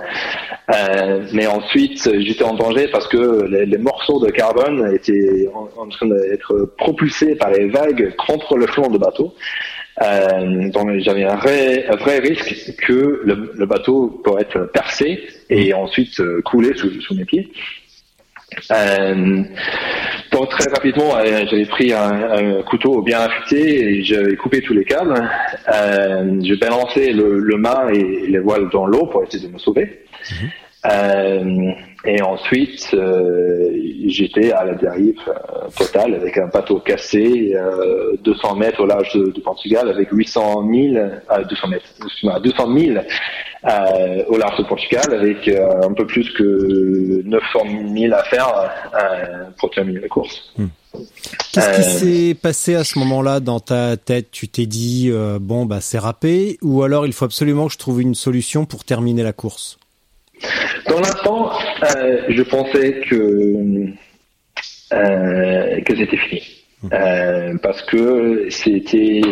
euh, mais ensuite j'étais en danger parce que les, les morceaux de carbone étaient en, en train d'être propulsés par les vagues contre le flanc de bateau. Euh, donc j'avais un vrai, risque que le, bateau pourrait être percé et ensuite euh, couler sous, mes pieds. Euh, donc très rapidement, euh, j'avais pris un, couteau bien affûté et j'avais coupé tous les câbles. Je balançais le, le mât et les voiles dans l'eau pour essayer de me sauver. Mhm. Euh, et ensuite, euh, j'étais à la dérive euh, totale avec un bateau cassé, 200 mètres au large de, Portugal, avec 800 000, 200 mètres, 200 000 au large de Portugal, avec un peu plus que 900 000 à faire pour terminer la course. Hmm. Qu'est-ce qui s'est passé à ce moment-là dans ta tête? Tu t'es dit bon bah c'est râpé ou alors il faut absolument que je trouve une solution pour terminer la course? Dans l'instant, euh, je pensais que euh, que c'était fini euh, parce que c'était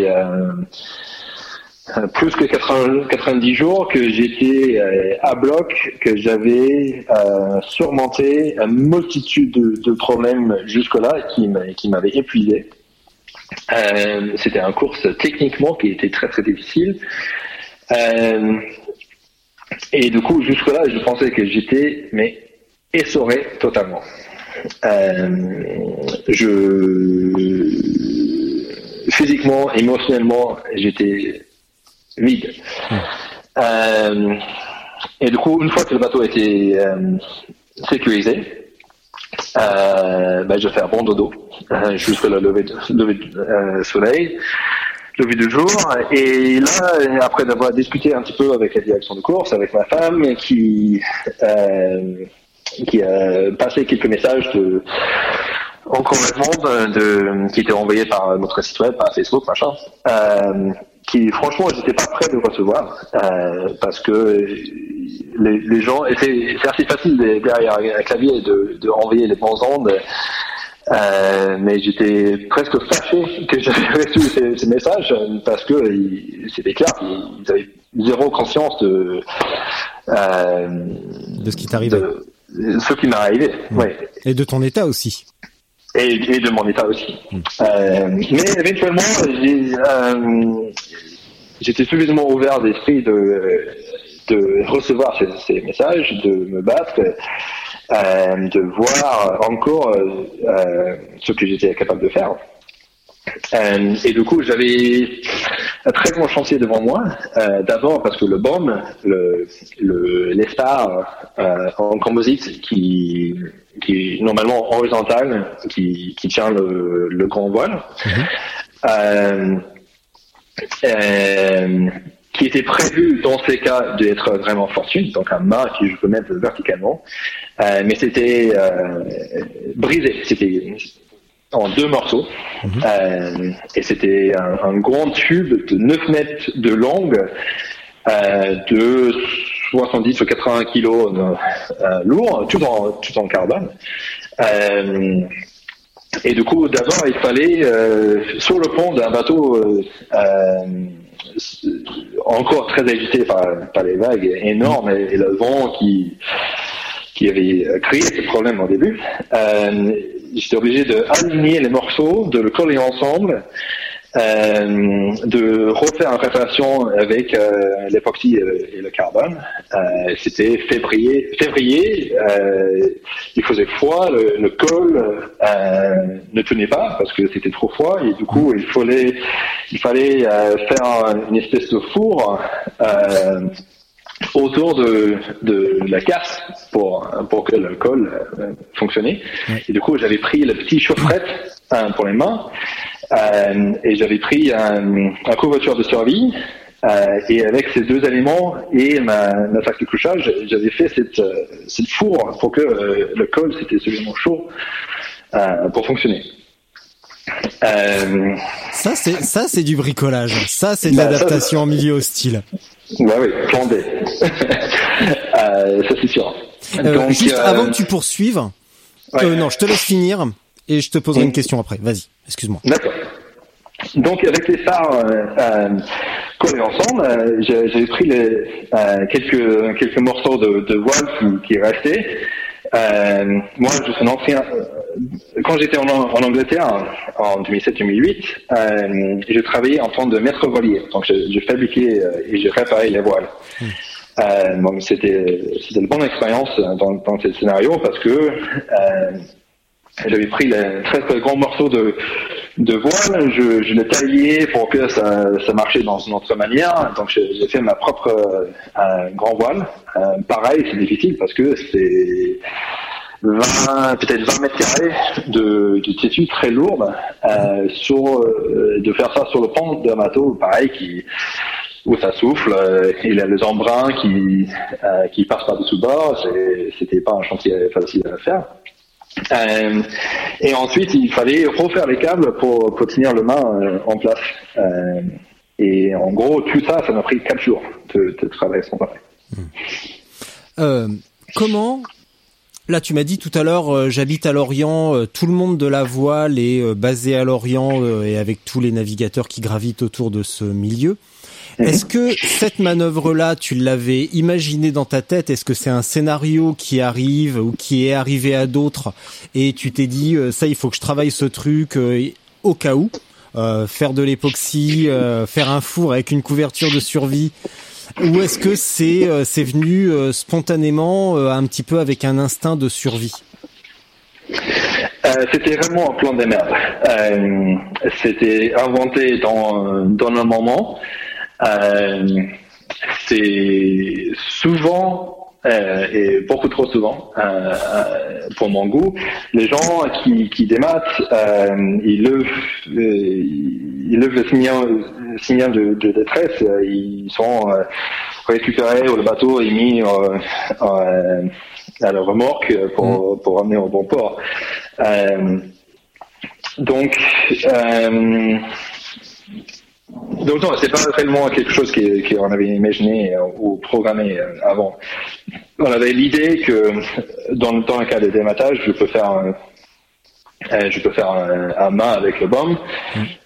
plus que 80, 90 jours que j'étais à bloc, que j'avais surmonté une multitude de, de problèmes jusque-là qui m'avaient épuisé. c'était un course techniquement qui était très très difficile. Euh, et du coup, jusque-là, je pensais que j'étais, mais essoré totalement. Euh, je physiquement, émotionnellement, j'étais vide. Euh, et du coup, une fois que le bateau était euh, sécurisé, ben, je fais un bon dodo jusqu'à la levée, de, lever du euh, soleil levé de jour. Et là, après d'avoir discuté un petit peu avec la direction de course, avec ma femme, qui euh, qui a passé quelques messages de encouragement de, qui étaient envoyés par notre site web, par Facebook, machin, euh, qui franchement, j'étais pas prêt de recevoir euh, parce que les, les gens, c'est assez facile derrière un clavier de, de envoyer les bons ondes euh, mais j'étais presque fâché que j'avais reçu ces, ces, messages parce que c'était clair, ils avaient zéro conscience de euh, de ce qui t'arrivait, ce qui m'est arrivé. Mmh. Ouais. Et de ton état aussi. Et, et de mon état aussi. Mmh. Euh, mais éventuellement, j'étais suffisamment ouvert d'esprit de de recevoir ces, ces, messages, de me battre euh, de voir encore euh, euh, ce que j'étais capable de faire. Euh, et du coup, j'avais un très grand chantier devant moi. Euh, D'abord parce que le BOM, le, le, les stars euh, en composite qui, qui est normalement horizontal, qui, qui tient le, le grand voile, mm -hmm qui était prévu dans ces cas d'être vraiment fortune, donc un mât que je peux mettre verticalement, euh, mais c'était euh, brisé, c'était en deux morceaux, mhm. euh, et c'était un, un, grand tube de 9 mètres de longue, de 70 ou 80 kilos lourd, tout en, tout en carbone. Euh, et du coup, d'abord, il fallait, sur le pont d'un bateau encore très agité par, par les vagues énormes et, le vent qui, qui avait créé ce problème au début. Euh, J'étais obligé d'aligner les morceaux, de le coller ensemble euh, de refaire une préparation avec euh, l'époxy et le carbone. Euh, C'était février. Février, il faisait froid, le, le col ne tenait pas parce que c'était trop froid et du coup il fallait, il fallait faire une espèce de four autour de, de la casse pour, pour que le col fonctionnait. Et du coup, j'avais pris le petit chaufferette pour les mains euh, et j'avais pris un, un couverture de survie euh, et avec ces deux éléments et ma, ma sac de couchage, j'avais fait cette, euh, cette four pour que euh, le col c'était suffisamment chaud pour fonctionner. Ça c'est ça c'est du bricolage. Ça c'est de bah, l'adaptation en milieu hostile. Bah oui, plan B. ça c'est sûr. Donc, juste avant que tu poursuives, ouais. non, je te laisse finir et je te poserai une question après. Vas-y, excuse-moi. D'accord. Donc avec les phares euh, euh, collés ensemble, euh, j'ai pris les, euh, quelques quelques morceaux de, de voile qui, qui restaient Euh, moi, je suis un ancien. Quand j'étais en, en Angleterre en 2007-2008, euh, je travaillais en tant que maître voilier. Donc, je, je fabriquais et je réparais les voiles. Euh, donc, c'était c'était une bonne expérience dans, dans ce scénario parce que euh, j'avais pris les très très grands morceaux de, de voile, je, les taillais pour que ça, ça marchait dans une autre manière. Donc j'ai fait ma propre euh, grand voile. Euh, pareil, c'est difficile parce que c'est 20, peut-être 20 mètres carrés de, de tissu très lourde. Euh, sur, euh, de faire ça sur le pont d'un bateau, pareil, qui où ça souffle, il y a les embruns qui, qui passent par-dessous bord. C'était pas un chantier facile à faire. Euh, et ensuite, il fallait refaire les câbles pour, tenir le mât euh, en place. Euh, et en gros, tout ça, ça m'a pris quatre jours de, de travail. Euh, comment Là, tu m'as dit tout à l'heure, euh, j'habite à Lorient, euh, tout le monde de la voile est euh, basé à Lorient et avec tous les navigateurs qui gravitent autour de ce milieu. Est-ce que cette manœuvre-là, tu l'avais imaginée dans ta tête? Est-ce que c'est un scénario qui arrive ou qui est arrivé à d'autres? Et tu t'es dit ça, il faut que je travaille ce truc au cas où faire de l'époxy, faire un four avec une couverture de survie ou est-ce que c'est euh, c'est venu euh, spontanément euh, un petit peu avec un instinct de survie? Euh, c'était vraiment un plan de merde. Euh, c'était inventé dans, dans un moment. Euh, c'est souvent euh, et beaucoup trop souvent euh, euh, pour mon goût. Les gens qui, qui dématent, euh, ils lèvent, euh, ils lèvent le signal, le signal de, de détresse. Ils sont euh, récupérés ou le bateau est mis à la remorque pour, pour ramener au bon port. Euh, donc, euh, donc non, c'est pas réellement quelque chose qui- qu'on avait imaginé euh, ou programmé euh, avant. On avait l'idée que dans, dans le cas des dématages, je peux faire un, euh, je peux faire un, un mât avec le bomb,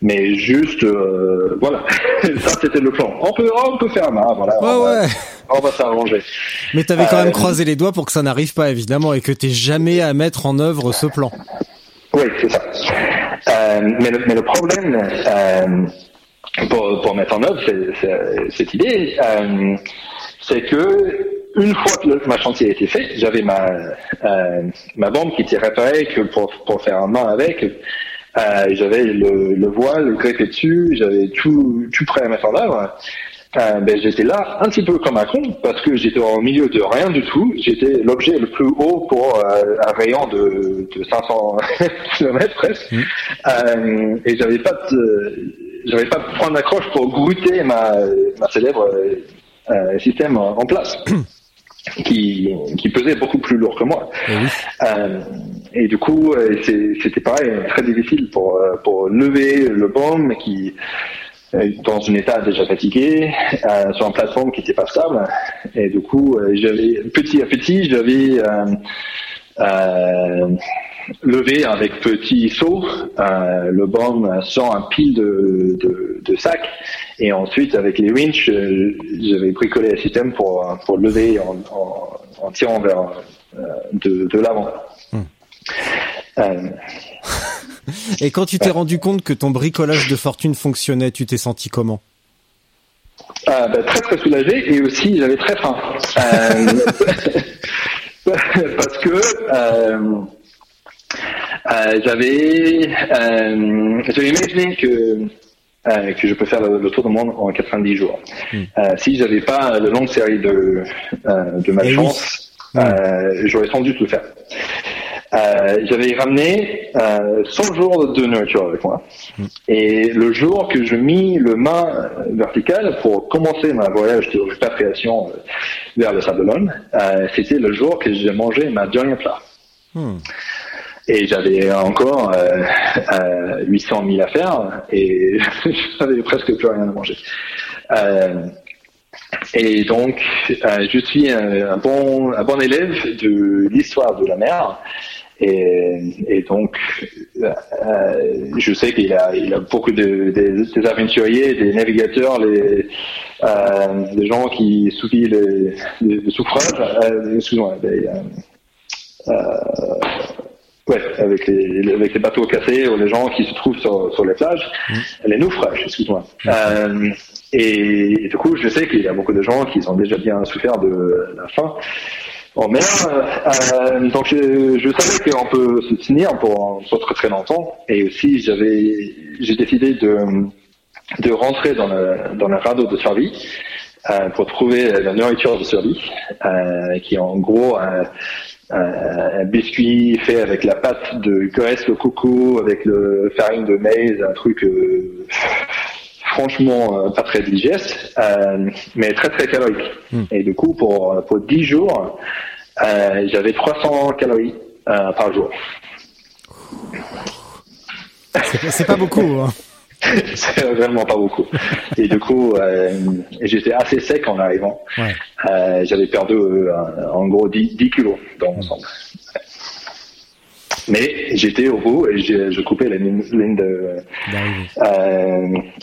mais juste euh, voilà, ça c'était le plan. On peut, on peut faire un mât, voilà. Ouais, on, va, ouais. on va s'arranger. Mais t'avais quand Euh, même croisé les doigts pour que ça n'arrive pas évidemment et que t'aies jamais à mettre en œuvre ce plan. Oui, c'est ça. Euh, mais, le, mais le problème pour, pour mettre en œuvre cette idée, euh, c'est que une fois que le, ma chantier a été fait, j'avais ma euh, ma bombe qui était réparée que pour pour faire un mât avec. Euh, j'avais le, le voile greffé dessus, j'avais tout tout prêt à mettre en œuvre. Euh, ben, j'étais là un petit peu comme un con parce que j'étais au milieu de rien du tout. J'étais l'objet le plus haut pour euh, un rayon de, de 500 km presque. Euh, et j'avais pas de, j'avais pas de point d'accroche pour goûter ma, ma célèbre euh, système en place. Qui, qui pesait beaucoup plus lourd que moi. Euh, et du coup, euh, c'était pareil, très difficile pour, euh, pour lever le baume qui, euh, dans un état déjà fatigué, euh, sur une plateforme qui n'était pas stable. Et du coup, j'avais petit à petit, j'avais euh, euh, levé avec petit saut euh, le baume sur un pile de, de, de sacs. Et ensuite, avec les winches, euh, j'avais bricolé un système pour, pour lever en, en, en tirant vers euh, de, de l'avant. Euh, Et quand tu t'es rendu compte que ton bricolage de fortune fonctionnait, tu t'es senti comment? Bah, très très soulagé et aussi j'avais très faim. Euh, parce que euh, j'avais euh, j'avais imaginé que euh, que je peux faire le, le tour du monde en 90 jours. Euh, si j'avais pas la longue série de de Eh oui. malchance, euh, j'aurais sans doute le faire. J'avais ramené euh, 100 jours de nourriture avec moi. Et le jour que je mis le main vertical pour commencer ma voyage de répatriation vers le euh, c'était le jour que j'ai mangé ma dernière plat. Et j'avais encore euh, euh, 800 000 à faire et j'avais presque plus rien à manger. Euh, et donc, euh, je suis un, bon, un bon élève de l'histoire de la mer. Et, donc, euh, euh, je sais qu'il a, a beaucoup de, des, des aventuriers, des navigateurs, les, euh, des gens qui subissent le, souffrage, euh, euh, Ouais, avec les, avec les bateaux cassés ou les gens qui se trouvent sur, sur les plages, mmh. les naufrages, excuse-moi. Euh, et, du coup, je sais qu'il y a beaucoup de gens qui ont déjà bien souffert de la faim en mer. Euh, donc, je, je savais qu'on peut se tenir pour, pour très très longtemps. Et aussi, j'avais, j'ai décidé de, de rentrer dans le, dans le radeau de survie euh, pour trouver la nourriture de survie, euh, qui est en gros un biscuit fait avec la pâte de graisse de coco, avec le farine de maïs, un truc euh, franchement euh, pas très digeste, euh, mais très très calorique. Hmm. Et du coup, pour, pour 10 jours, j'avais 300 calories par jour. C'est pas beaucoup. Hein. c'est vraiment pas beaucoup. Et du coup, euh, j'étais assez sec en arrivant. Ouais. Euh, J'avais perdu euh, en gros 10, 10 kilos dans l'ensemble. Mais j'étais au bout et je coupais la ligne,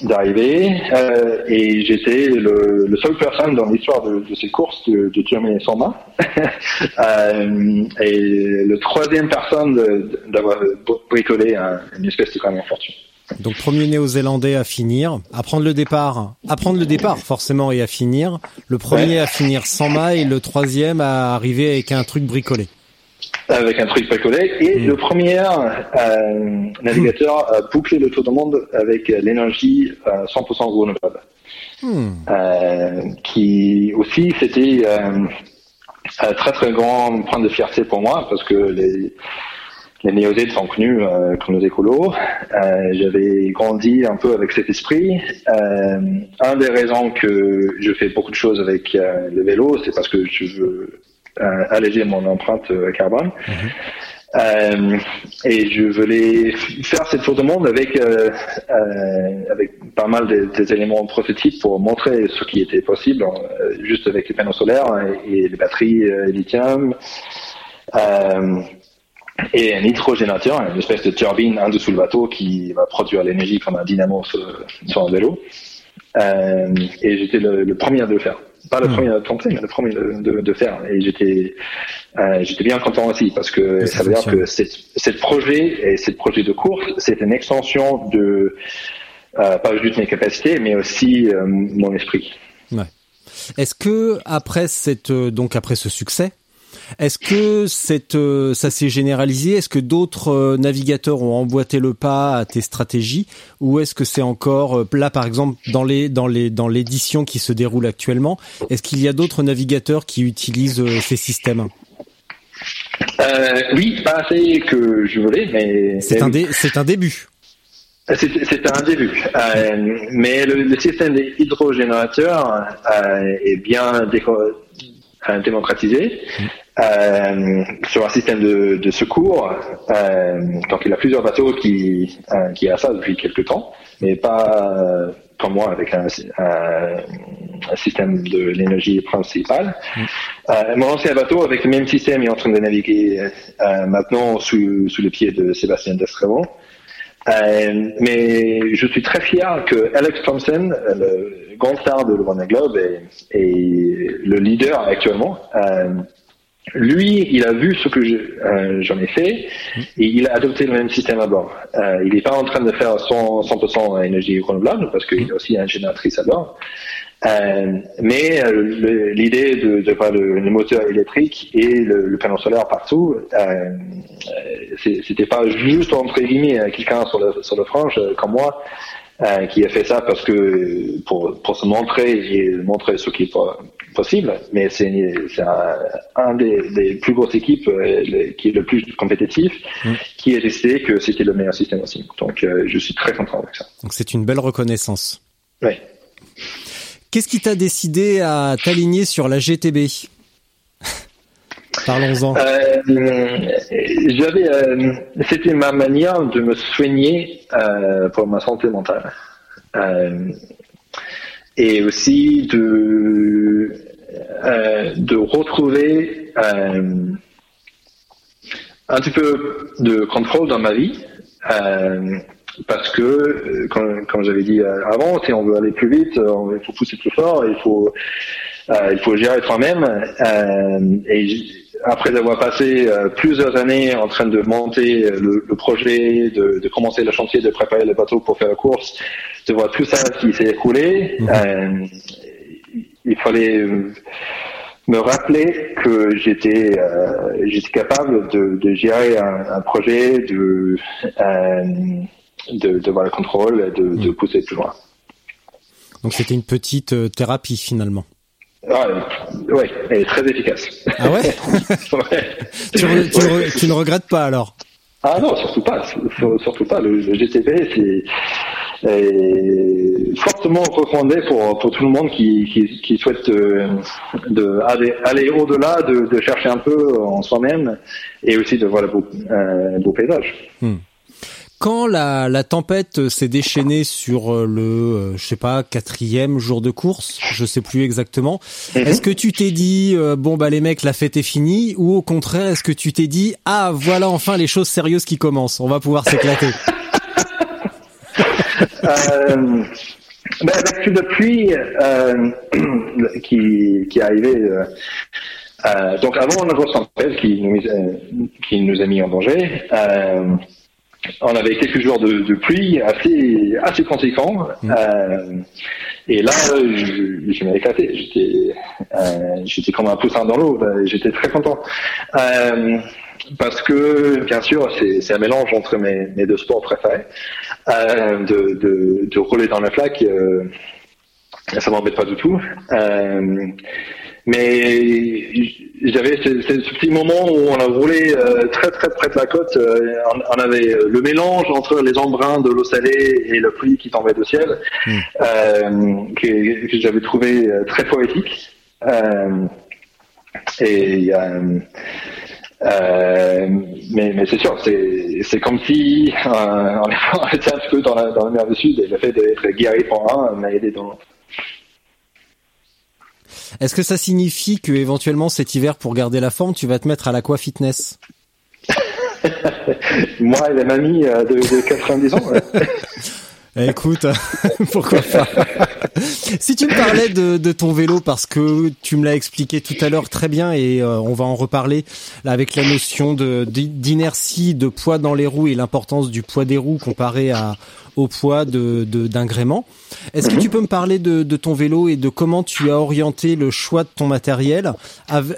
d'arrivée. Et j'étais le, le seul personne dans l'histoire de, de, ces courses de, de terminer sans main. et le troisième personne d'avoir bricolé un, une espèce de camion fortune. Donc premier néo-zélandais à finir, à prendre le départ, à prendre le départ forcément et à finir. Le premier à finir sans maille, le troisième à arriver avec un truc bricolé. Avec un truc bricolé et hmm. le premier euh, navigateur à boucler le tour du monde avec l'énergie 100% euh, renouvelable. Hmm. Euh, qui aussi c'était euh, un très très grand point de fierté pour moi parce que les les néo sont connus euh, comme nos écolos. Euh, J'avais grandi un peu avec cet esprit. Euh, un des raisons que je fais beaucoup de choses avec euh, le vélo, c'est parce que je veux alléger mon empreinte carbone. Et je voulais faire cette tour de monde avec avec pas mal des éléments prototypes pour montrer ce qui était possible, juste avec les panneaux solaires et, les batteries lithium. Et un hydrogénateur, une espèce de turbine en dessous le bateau qui va produire l'énergie comme un dynamo sur, un vélo. Euh, et j'étais le, premier à le faire. Pas le hmm. premier à le tenter, mais le premier de, de, faire. Et j'étais euh, j'étais bien content aussi parce que ça, veut dire que cette projet et cette projet de course, c'est une extension de euh, pas juste mes capacités, mais aussi mon esprit. Ouais. Est-ce que après cette donc après ce succès, est-ce que cette, euh, ça s'est généralisé? Est-ce que d'autres euh, navigateurs ont emboîté le pas à tes stratégies? Ou est-ce que c'est encore euh, là, par exemple, dans les dans les dans l'édition qui se déroule actuellement Est-ce qu'il y a d'autres navigateurs qui utilisent ces systèmes? Oui, pas assez que je voulais, mais c'est un c'est un début. C'est un début, mais le, système des hydrogénérateurs est bien démocratisé. Euh, sur un système de, de secours. Euh, donc il y a plusieurs bateaux qui euh, qui a ça depuis quelques temps, mais pas euh, comme moi avec un, un, un système de l'énergie principale. Mm. Euh, mon ancien bateau avec le même système est en train de naviguer euh, maintenant sous sous le pied de Sébastien Destrevaux. Euh, mais je suis très fier que Alex Thompson, le grand star de le Globe, est, est, le leader actuellement. Lui, il a vu ce que euh, j'en ai fait et il a adopté le même système à bord. Euh, il n'est pas en train de faire 100%, 100 énergie renouvelable parce qu'il a aussi un génératrice à bord. Euh, mais l'idée de, de faire le, moteur électrique et le, panneau solaire partout, c'était pas juste entre guillemets quelqu'un sur le, sur le frange comme moi qui a fait ça parce que pour, pour se montrer et montrer ce qui est possible, mais c'est un, un des, des, plus grosses équipes euh, qui est le plus compétitif, mm. qui a décidé que c'était le meilleur système aussi. Donc euh, je suis très content avec ça. Donc c'est une belle reconnaissance. Oui. Qu'est-ce qui t'a décidé à t'aligner sur la GTB Parlons-en. Euh, j'avais, euh, c'était ma manière de me soigner pour ma santé mentale, euh, et aussi de de retrouver un petit peu de contrôle dans ma vie. parce que, comme, j'avais dit avant, si on veut aller plus vite, il faut pousser plus fort, il faut, il faut gérer soi-même. et après avoir passé plusieurs années en train de monter le, projet, de, de, commencer le chantier, de préparer le bateau pour faire la course, de voir tout ça qui s'est écoulé, mhm. il fallait me rappeler que j'étais euh, j'étais capable de, de gérer un, un, projet, de, euh, de d'avoir le contrôle, de, de mm. pousser plus loin. Donc c'était une petite euh, thérapie finalement. Ah, ouais, elle est très efficace. Ah ouais, ouais. Tu, tu, tu, ne regrettes pas alors? Ah non, surtout pas, surtout pas. Le, le GTP, c'est est fortement recommandé pour, pour tout le monde qui, qui, qui souhaite euh, de, aller, aller au-delà, de, de, chercher un peu en soi-même et aussi de voir le beau, euh, beau paysage. Hmm. Quand la, la tempête s'est déchaînée sur euh, le, je sais pas, quatrième jour de course, je sais plus exactement, mhm. est-ce que tu t'es dit, bon bah les mecs, la fête est finie, ou au contraire, est-ce que tu t'es dit, ah voilà enfin les choses sérieuses qui commencent, on va pouvoir s'éclater? Euh, ben, l'actu de pluie euh, qui, qui est arrivé. Euh, euh, donc avant la grosse tempête qui nous, euh, qui nous a mis en danger, euh, on avait quelques jours de, de pluie assez assez conséquents. Mmh. et là, je, je m'ai éclaté. J'étais j'étais comme un poussin dans l'eau. J'étais très content parce que bien sûr c'est un mélange entre mes, mes deux sports préférés euh, de, de, de, rouler dans la flaque euh, ça m'embête pas du tout euh, mais j'avais ce, ce, petit moment où on a roulé euh, très très près de la côte euh, on, avait le mélange entre les embruns de l'eau salée et le pluie qui tombait du ciel mmh. que, que j'avais trouvé très poétique et euh, mais, mais c'est sûr, c'est comme si euh, on était un petit peu dans la, dans la mer du Sud et le fait d'être guéri pour un m'a aidé dans Est-ce que ça signifie que éventuellement cet hiver, pour garder la forme, tu vas te mettre à l'aqua fitness? Moi et la mamie euh, de, de 90 ans. écoute, pourquoi pas. Si tu me parlais de, de, ton vélo, parce que tu me l'as expliqué tout à l'heure très bien, et euh, on va en reparler là, avec la notion de d'inertie, de poids dans les roues et l'importance du poids des roues comparé à au poids de d'un gréement. Est-ce que tu peux me parler de, de, ton vélo et de comment tu as orienté le choix de ton matériel,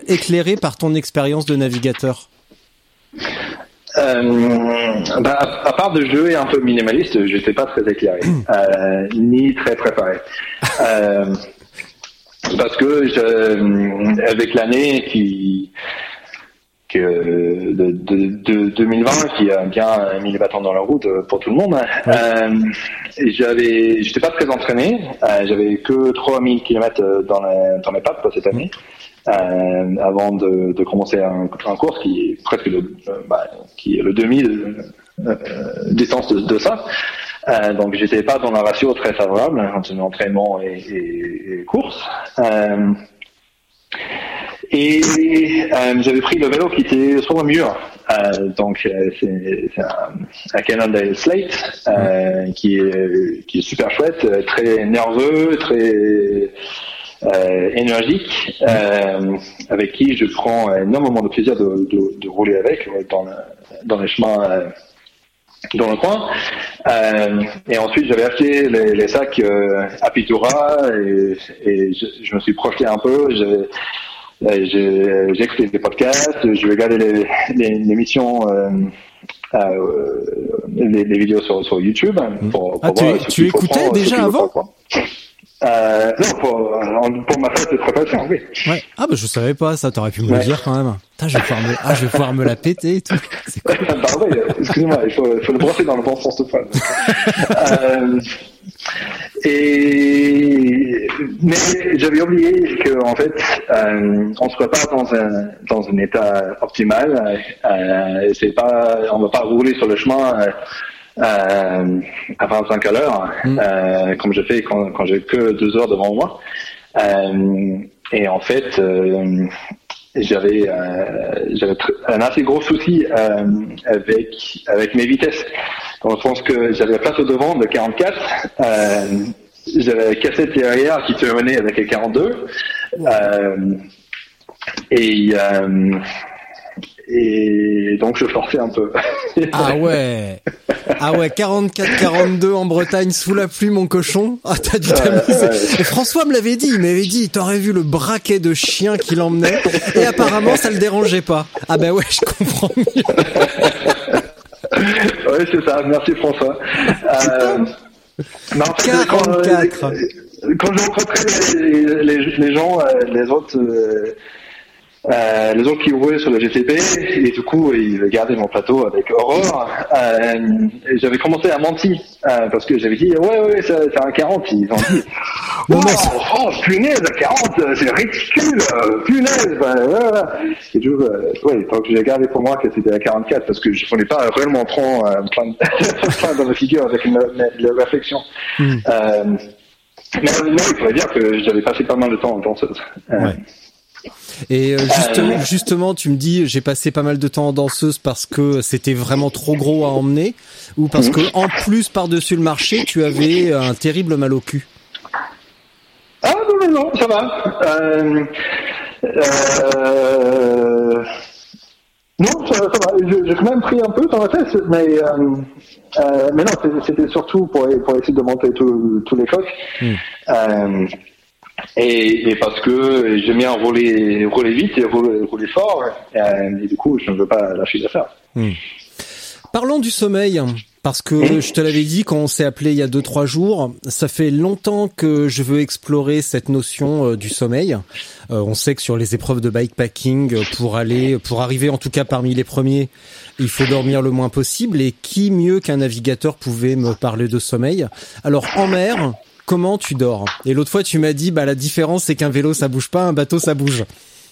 éclairé par ton expérience de navigateur? Euh, bah, à, part de jeu un peu minimaliste, j'étais pas très éclairé, euh, ni très préparé. Euh, parce que je, avec l'année qui que de, de, de, 2020 qui a bien mis les bâtons dans la route pour tout le monde. Euh, j'avais, j'étais pas très entraîné. Euh, j'avais que 3000 km dans, dans mes pattes pour cette année. Euh, avant de, de, commencer un, un, cours qui est presque le, euh, bah, qui est le 2000 euh, distance de, de ça. Euh, donc j'étais pas dans un ratio très favorable entre entraînement et, et, et course. Euh, et euh, j'avais pris le vélo qui était sur le mur. Donc c'est un, un Slate euh, qui, est, qui est super chouette, très nerveux, très euh, énergique, euh, avec qui je prends énormément de plaisir de, de, de rouler avec dans, le, dans les chemins euh, dans le coin. Euh, et ensuite, j'avais acheté les, les sacs euh, Apitura et, et je, je, me suis projeté un peu. J'ai écouté des podcasts, je regardais les, les, les émissions, euh, euh, les, les, vidéos sur, sur YouTube. Pour, pour ah, voir tu, tu écoutais déjà avant euh, non, pour, pour ma phase de préparation, oui. Ouais. Ah bah je savais pas ça, t'aurais pu me le dire quand même. Putain, je vais pouvoir me, ah, je vais pouvoir me la péter et tout. C'est cool. bah ouais, excusez-moi, il faut, faut le brosser dans le bon sens de poil. euh, et mais j'avais oublié que en fait, euh, on se prépare dans un dans un état optimal. Euh, c'est pas, on va pas rouler sur le chemin. Euh, à 25 à l'heure, mm. euh, comme je fais quand, quand j'ai que deux heures devant moi. Euh, et en fait, euh, j'avais euh, un assez gros souci euh, avec avec mes vitesses. Dans le sens que j'avais la place au devant de 44, j'avais la cassette derrière qui terminait avec les 42. et et donc je forçais un peu. ah ouais, ah ouais, 44-42 en Bretagne sous la pluie, mon cochon. Ah t'as dû t'amuser. François me l'avait dit, il m'avait dit, t'aurais vu le braquet de chien qui l'emmenait, et apparemment ça le dérangeait pas. Ah ben ouais, je comprends mieux. oui, c'est ça. Merci François. Euh, non, 44. Quand, quand je rencontrais les, les, les gens, euh, les autres euh, euh, les autres qui roulaient sur le GTP, et du coup, ils gardaient mon plateau avec Aurore. Euh, j'avais commencé à mentir, euh, parce que j'avais dit, ouais, ouais, c'est un 40. Ils ont dit, oh, oh, punaise, 40, c'est ridicule, euh, punaise. Ben, voilà. Et du coup, euh, ouais, donc j'ai gardé pour moi que c'était un 44, parce que je ne prenais pas réellement euh, plein, plein dans ma figure avec une, une, réflexion. Mm. mais non, il faudrait dire que j'avais passé pas mal de temps en danseuse. Ouais. Et euh, justement, justement, tu me dis, j'ai passé pas mal de temps en danseuse parce que c'était vraiment trop gros à emmener, ou parce que en plus par-dessus le marché, tu avais un terrible mal au cul? Ah non non non, ça va. Euh, euh, non, ça, va. J'ai quand même pris un peu dans la tête, mais euh, mais non, c'était surtout pour, pour essayer de monter tous les coques. Hmm. Et, et, parce que j'aime bien rouler, rouler vite et rouler, rouler fort, euh, et, du coup, je ne veux pas lâcher l'affaire. Hmm. Parlons du sommeil, parce que je te l'avais dit quand on s'est appelé il y a deux trois jours, ça fait longtemps que je veux explorer cette notion euh, du sommeil. Euh, on sait que sur les épreuves de bikepacking, pour aller, pour arriver en tout cas parmi les premiers, il faut dormir le moins possible. Et qui mieux qu'un navigateur pouvait me parler de sommeil? Alors en mer, comment tu dors Et l'autre fois, tu m'as dit, bah la différence, c'est qu'un vélo, ça bouge pas, un bateau, ça bouge.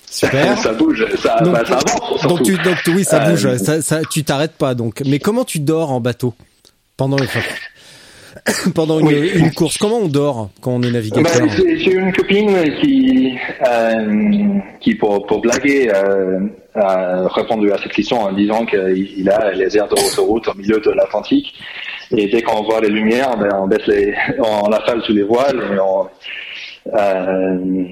Super. ça bouge, ça, donc, bah, ça avance. Donc, tu, donc oui, ça bouge. Euh, ça, ça, tu t'arrêtes pas. Donc, mais comment tu dors en bateau pendant les pendant une, une, course Comment on dort quand on est navigateur bah, J'ai une copine qui, euh, qui pour, pour blaguer, euh, a répondu à cette question en disant qu'il a les aires de route au milieu de l'Atlantique et dès qu'on voit les lumières, ben, on baisse les, on affale les voiles et on, euh,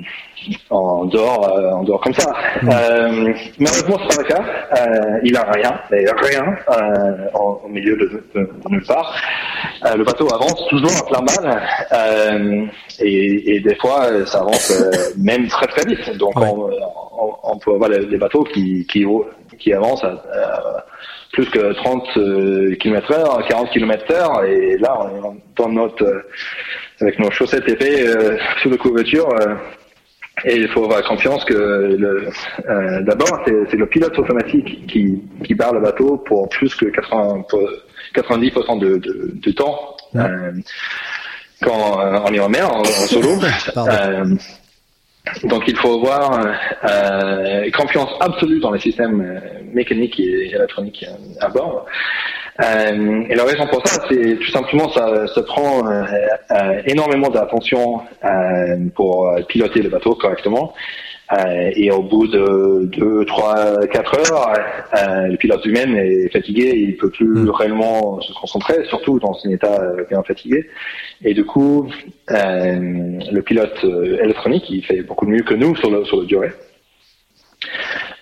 on dort, euh, on dort comme ça. Mmh. Euh, malheureusement, c'est pas le cas. Euh, il a rien, mais rien euh, au milieu de, de, de nulle part. Le bateau avance toujours à plein mal, et, et, des fois, ça avance même très très vite. Donc, on, on, on, peut avoir des bateaux qui qui, qui avancent à, à plus que 30 euh, km heure, 40 km heure, et là, on est dans notre, euh, avec nos chaussettes épais euh, sous la couverture, et il faut avoir confiance que le, d'abord, c'est, le pilote automatique qui, qui barre le bateau pour plus que 80, 90% de, de, de, temps. quand on est en mer, en, solo. Donc il faut avoir euh, confiance absolue dans les systèmes euh, mécaniques et électroniques euh, à bord. Euh, et la raison pour ça, c'est tout simplement ça, ça prend euh, énormément d'attention pour piloter le bateau correctement. Euh, et au bout de 2, 3, 4 heures, euh, le pilote lui-même est fatigué, il peut plus mm. réellement se concentrer, surtout dans un état bien fatigué. Et du coup, euh, le pilote électronique, il fait beaucoup mieux que nous sur le, sur le durée.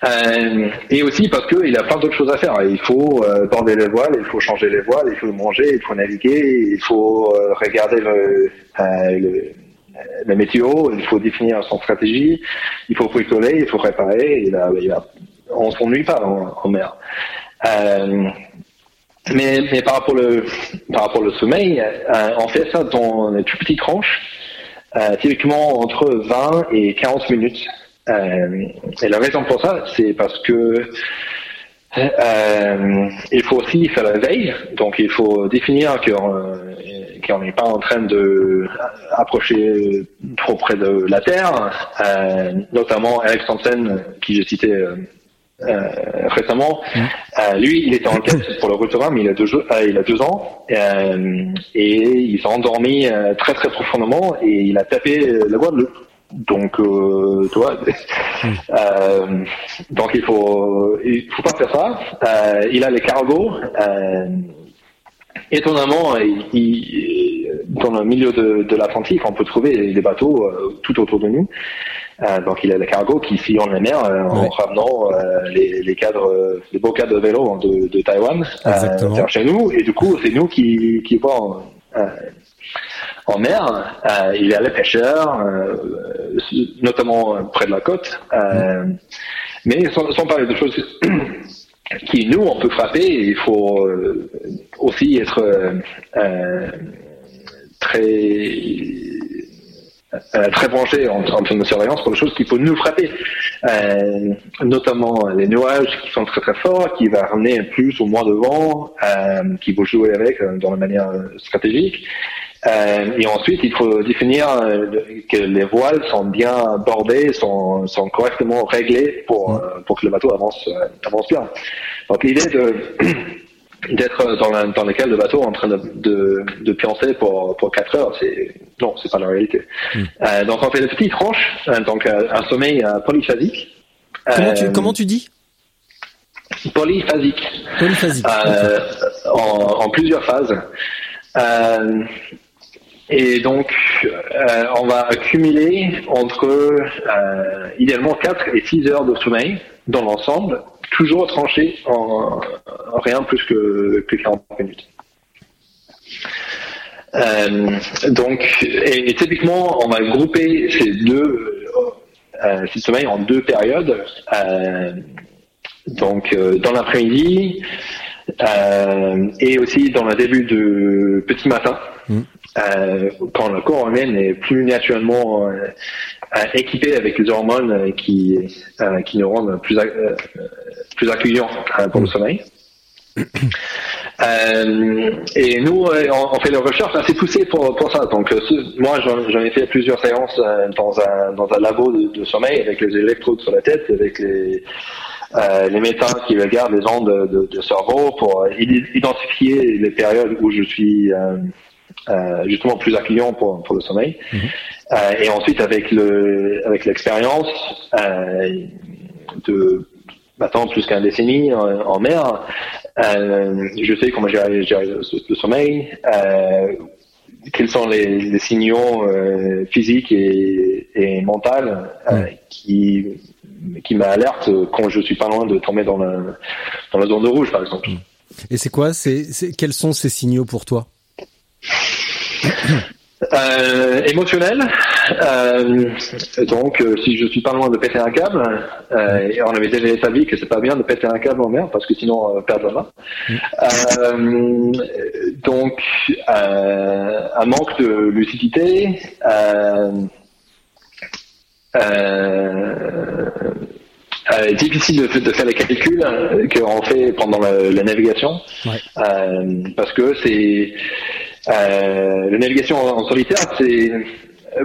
Euh, et aussi parce qu'il a plein d'autres choses à faire. Il faut euh, border les voiles, il faut changer les voiles, il faut manger, il faut naviguer, il faut regarder le, le, la météo, il faut définir son stratégie, il faut bricoler, il faut réparer, on s'ennuie pas en, mer. Euh, mais, par rapport au sommeil, euh, on fait ça dans des tout petits tranches, euh, typiquement entre 20 et 40 minutes. Et la raison pour ça, c'est parce que il faut aussi faire la veille, donc il faut définir que qu'on n'est pas en train de approcher trop près de la Terre, euh, notamment Eric Hansen, qui j'ai cité euh, euh récemment. Mmh. Euh, lui, il était en quête pour le retour, mais il a deux, euh, il a deux ans, et il s'est endormi très très profondément et il a tapé la de donc, euh, tu vois, mmh. donc il faut, il faut pas faire ça. Euh, il a les cargos. Euh, étonnamment, il, dans le milieu de, de l'Atlantique, on peut trouver des bateaux euh, tout autour de nous. Euh, donc il y a le cargo qui sillonne la mer euh, en ramenant euh, les, les, cadres, les beaux cadres de vélo de, de Taïwan vers chez nous. Et du coup, c'est nous qui, qui vont en mer. il y a les pêcheurs, notamment près de la côte. Mais sans, sans, parler de choses qui, nous, on peut frapper, il faut aussi être très euh, très branché en, en, termes de surveillance pour les choses qui peuvent nous frapper, euh, notamment les nuages qui sont très très forts, qui va ramener plus ou moins de vent, euh, qui vont jouer avec euh, dans la manière stratégique. Euh, et ensuite, il faut définir que les voiles sont bien bordées, sont, sont correctement réglées pour, pour que le bateau avance, avance bien. Donc l'idée de d'être dans, la, dans lequel le bateau en train de, de, de pioncer pour, pour 4 heures, c'est non, c'est pas la réalité. Hmm. Euh, donc on fait des petites tranches, euh, donc euh, un sommeil euh, polyphasique. Comment tu, comment tu dis? Polyphasique. Polyphasique. En, en, plusieurs phases. et donc, on va accumuler entre idéalement 4 et 6 heures de sommeil dans l'ensemble toujours tranché en, rien plus que, que 40 minutes. Euh, donc, et, typiquement, on va grouper ces deux euh, ces sommeils en deux périodes. Euh, donc, euh, dans l'après-midi euh, et aussi dans le début de petit matin, mmh. quand le corps humain est plus naturellement équipé avec les hormones qui qui nous rendent plus plus accueillant euh, pour le mm. sommeil. Euh, et nous, euh, on, fait des recherches assez poussées pour, pour ça. Donc, moi, j'en ai fait plusieurs séances dans un, dans un labo de, sommeil avec les électrodes sur la tête, avec les, les médecins qui regardent les ondes de, de, cerveau pour identifier les périodes où je suis justement plus accueillant pour, pour le sommeil. Mm-hmm. et ensuite, avec le avec l'expérience de maintenant plus qu'un décennie en, mer. Euh, je sais comment gérer, le, sommeil, euh, quels sont les, signaux euh, physiques et, et mentaux euh, qui qui m'alertent quand je suis pas loin de tomber dans la dans la zone de rouge par exemple. Et c'est quoi? C'est quels sont ces signaux pour toi? euh, émotionnel. Euh, donc, euh, si je suis pas loin de péter un câble, euh, et on avait déjà établi que c'est pas bien de péter un câble en mer parce que sinon on perd la main. Mm. donc, un manque de lucidité. Difficile de, de, faire les calculs qu'on fait pendant la, navigation parce que c'est euh, la navigation en, solitaire, c'est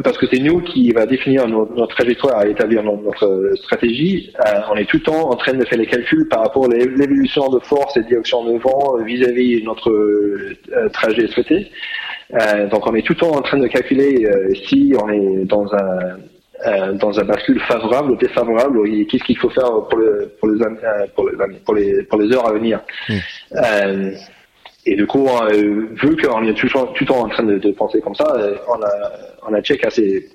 parce que c'est nous qui va définir notre, trajectoire et établir notre, stratégie. Euh, on est tout le temps en train de faire les calculs par rapport à l'évolution de force et de direction de vent vis-à-vis de notre euh, trajet souhaité. Euh, donc on est tout le temps en train de calculer si on est dans un dans un bascule favorable ou défavorable, qu'est-ce qu'il faut faire pour, le, pour, les, pour, les, pour, les, pour les heures à venir. Mmh. Et du coup, euh, vu qu'on est toujours tout le temps en train de, de, penser comme ça, euh, on a, on a check assez,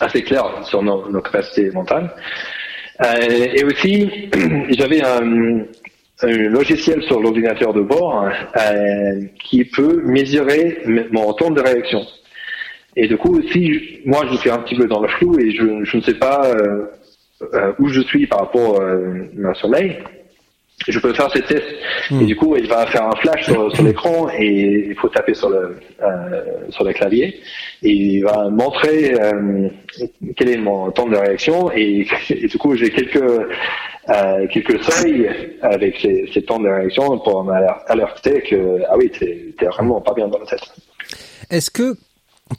assez clair sur nos, nos capacités mentales. Euh, et aussi, j'avais un, un, logiciel sur l'ordinateur de bord euh, qui peut mesurer mon temps de réaction. Et du coup, si moi je suis un petit peu dans le flou et je, je ne sais pas euh, euh où je suis par rapport à mon sommeil, je peux faire ces tests. Et hmm. du coup, il va faire un flash sur, sur l'écran et il faut taper sur le euh, sur le clavier et il va montrer euh, quel est mon temps de réaction et, et du coup, j'ai quelques euh, quelques seuils avec ces, ces, temps de réaction pour m'alerter que ah oui, t'es es vraiment pas bien dans la tête. Est-ce que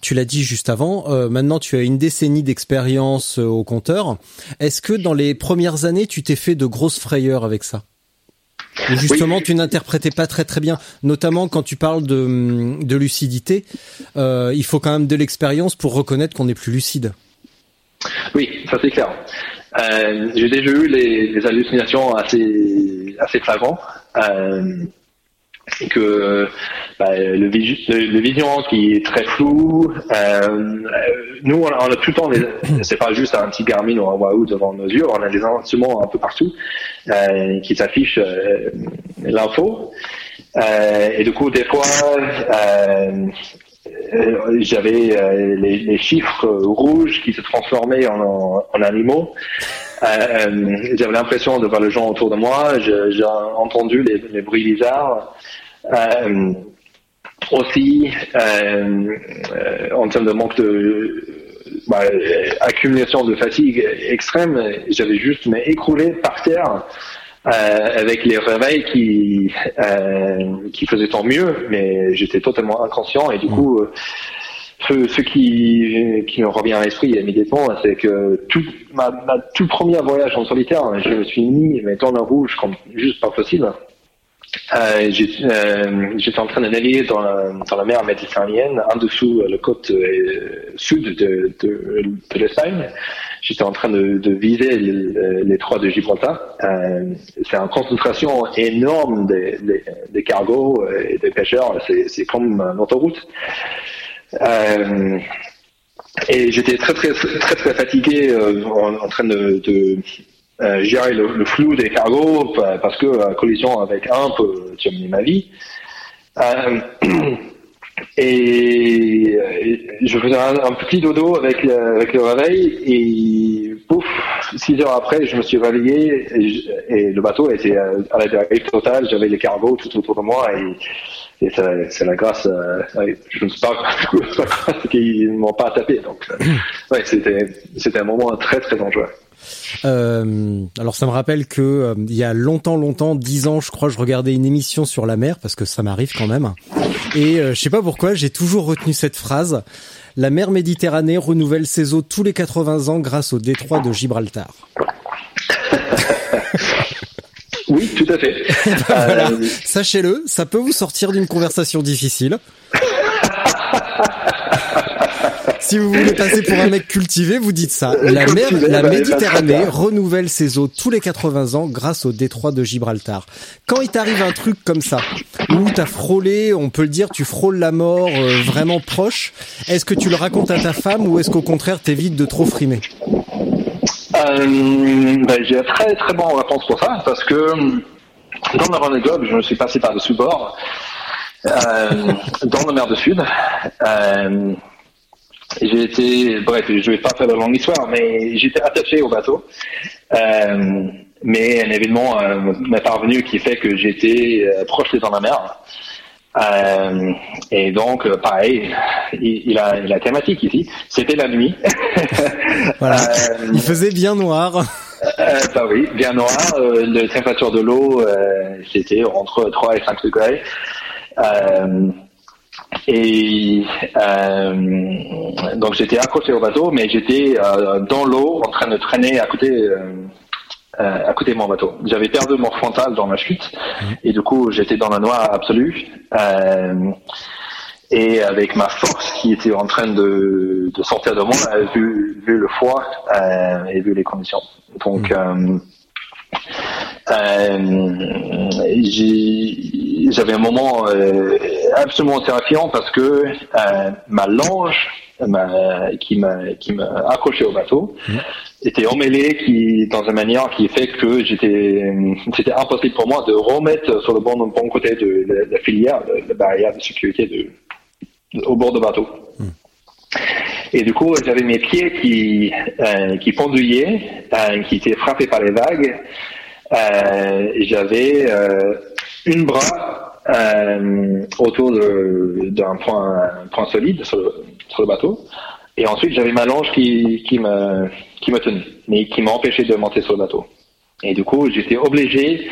tu l'as dit juste avant, euh, maintenant tu as une décennie d'expérience euh, au compteur. Est-ce que dans les premières années, tu t'es fait de grosses frayeurs avec ça? Justement tu n'interprétais pas très très bien, notamment quand tu parles de, de lucidité. Euh, il faut quand même de l'expérience pour reconnaître qu'on est plus lucide. Oui, ça c'est clair. J'ai déjà eu les, les, hallucinations assez assez flagrantes. Que bah, le, vision qui est très flou. Euh, nous, on a, tout le temps, c'est pas juste un petit Garmin ou un Wahoo devant nos yeux, on a des instruments un peu partout euh, qui s'affichent euh, l'info. Et du coup, des fois, euh, j'avais les, les, chiffres rouges qui se transformaient en, en, animaux. Euh, j'avais l'impression de voir les gens autour de moi. J'ai entendu les, les, bruits bizarres. Euh, aussi, euh, en termes de manque de bah, accumulation de fatigue extrême, j'avais juste mais écroulé par terre. Euh, avec les réveils qui euh, qui faisaient tant mieux, mais j'étais totalement inconscient et du mmh. coup ce, ce, qui, qui me revient à l'esprit immédiatement, c'est que tout ma, ma, tout premier voyage en solitaire, je me suis mis mais dans le rouge comme juste pas possible. Euh, euh, J'étais en train de naviguer dans la, mer méditerranéenne, en dessous euh, la côte sud de, l'Espagne. J'étais en train de, de viser les trois de Gibraltar. C'est une concentration énorme des, cargos et des pêcheurs. C'est comme une autoroute. Et j'étais très très très très fatigué en, train de euh, gérer le, flou des cargos parce que la collision avec un peut terminer ma vie. Euh, et, je faisais un, petit dodo avec, avec le réveil et pouf, six heures après, je me suis réveillé et, le bateau était à la dérive totale. J'avais les cargos tout autour de moi et, et c'est la grâce. Euh, je ne sais pas qu'ils ne m'ont pas tapé. Donc, ouais, c'était un moment très très dangereux. Euh, alors ça me rappelle que euh, il y a longtemps, longtemps, dix ans, je crois, je regardais une émission sur la mer parce que ça m'arrive quand même. Et euh, je sais pas pourquoi, j'ai toujours retenu cette phrase. La mer Méditerranée renouvelle ses eaux tous les 80 ans grâce au détroit de Gibraltar. Oui, tout à fait. voilà. Sachez-le, ça peut vous sortir d'une conversation difficile. si vous voulez passer pour un mec cultivé, vous dites ça. La mer, la Méditerranée renouvelle ses eaux tous les 80 ans grâce au détroit de Gibraltar. Quand il t'arrive un truc comme ça, où t'as frôlé, on peut le dire, tu frôles la mort euh, vraiment proche, est-ce que tu le racontes à ta femme ou est-ce qu'au contraire t'évites de trop frimer? Euh, ben, J'ai très très bonne réponse pour ça parce que dans le Vendée Globe, je me suis passé par dessus bord. Euh, dans la mer du Sud. Euh, j'ai été, bref, je vais pas faire de longue histoire, mais j'étais attaché au bateau. Euh, mais un événement euh, m'est parvenu qui fait que j'étais euh, projeté dans la mer. Euh, et donc, euh, pareil, il, il, a la thématique ici. C'était la nuit. voilà. il faisait bien noir. Euh, bah oui, bien noir. la température de l'eau, c'était entre 3 et 5 degrés. Et euh, donc j'étais accroché au bateau, mais j'étais euh, dans l'eau en train de traîner à côté, euh, à côté de mon bateau. J'avais perdu mon frontal dans ma chute, mhm. et du coup j'étais dans la noix absolue. et avec ma force qui était en train de, de sortir de moi, vu, vu le froid et vu les conditions. Donc mhm. Euh, j'avais un moment euh, absolument terrifiant parce que euh, ma longe qui m'a qui m'a accroché au bateau mmh. était emmêlée qui dans une manière qui fait que j'étais c'était impossible pour moi de remettre sur le bon, bon côté de la, filière la, barrière de sécurité de, au bord du bateau. Mmh. Et du coup, j'avais mes pieds qui, euh, qui penduillaient, euh, qui étaient frappés par les vagues. Euh, j'avais euh, une bras euh, autour d'un point, point solide sur le, sur le, bateau. Et ensuite, j'avais ma longe qui, qui, me, qui me tenait, mais qui m'a empêché de monter sur le bateau. Et du coup, j'étais obligé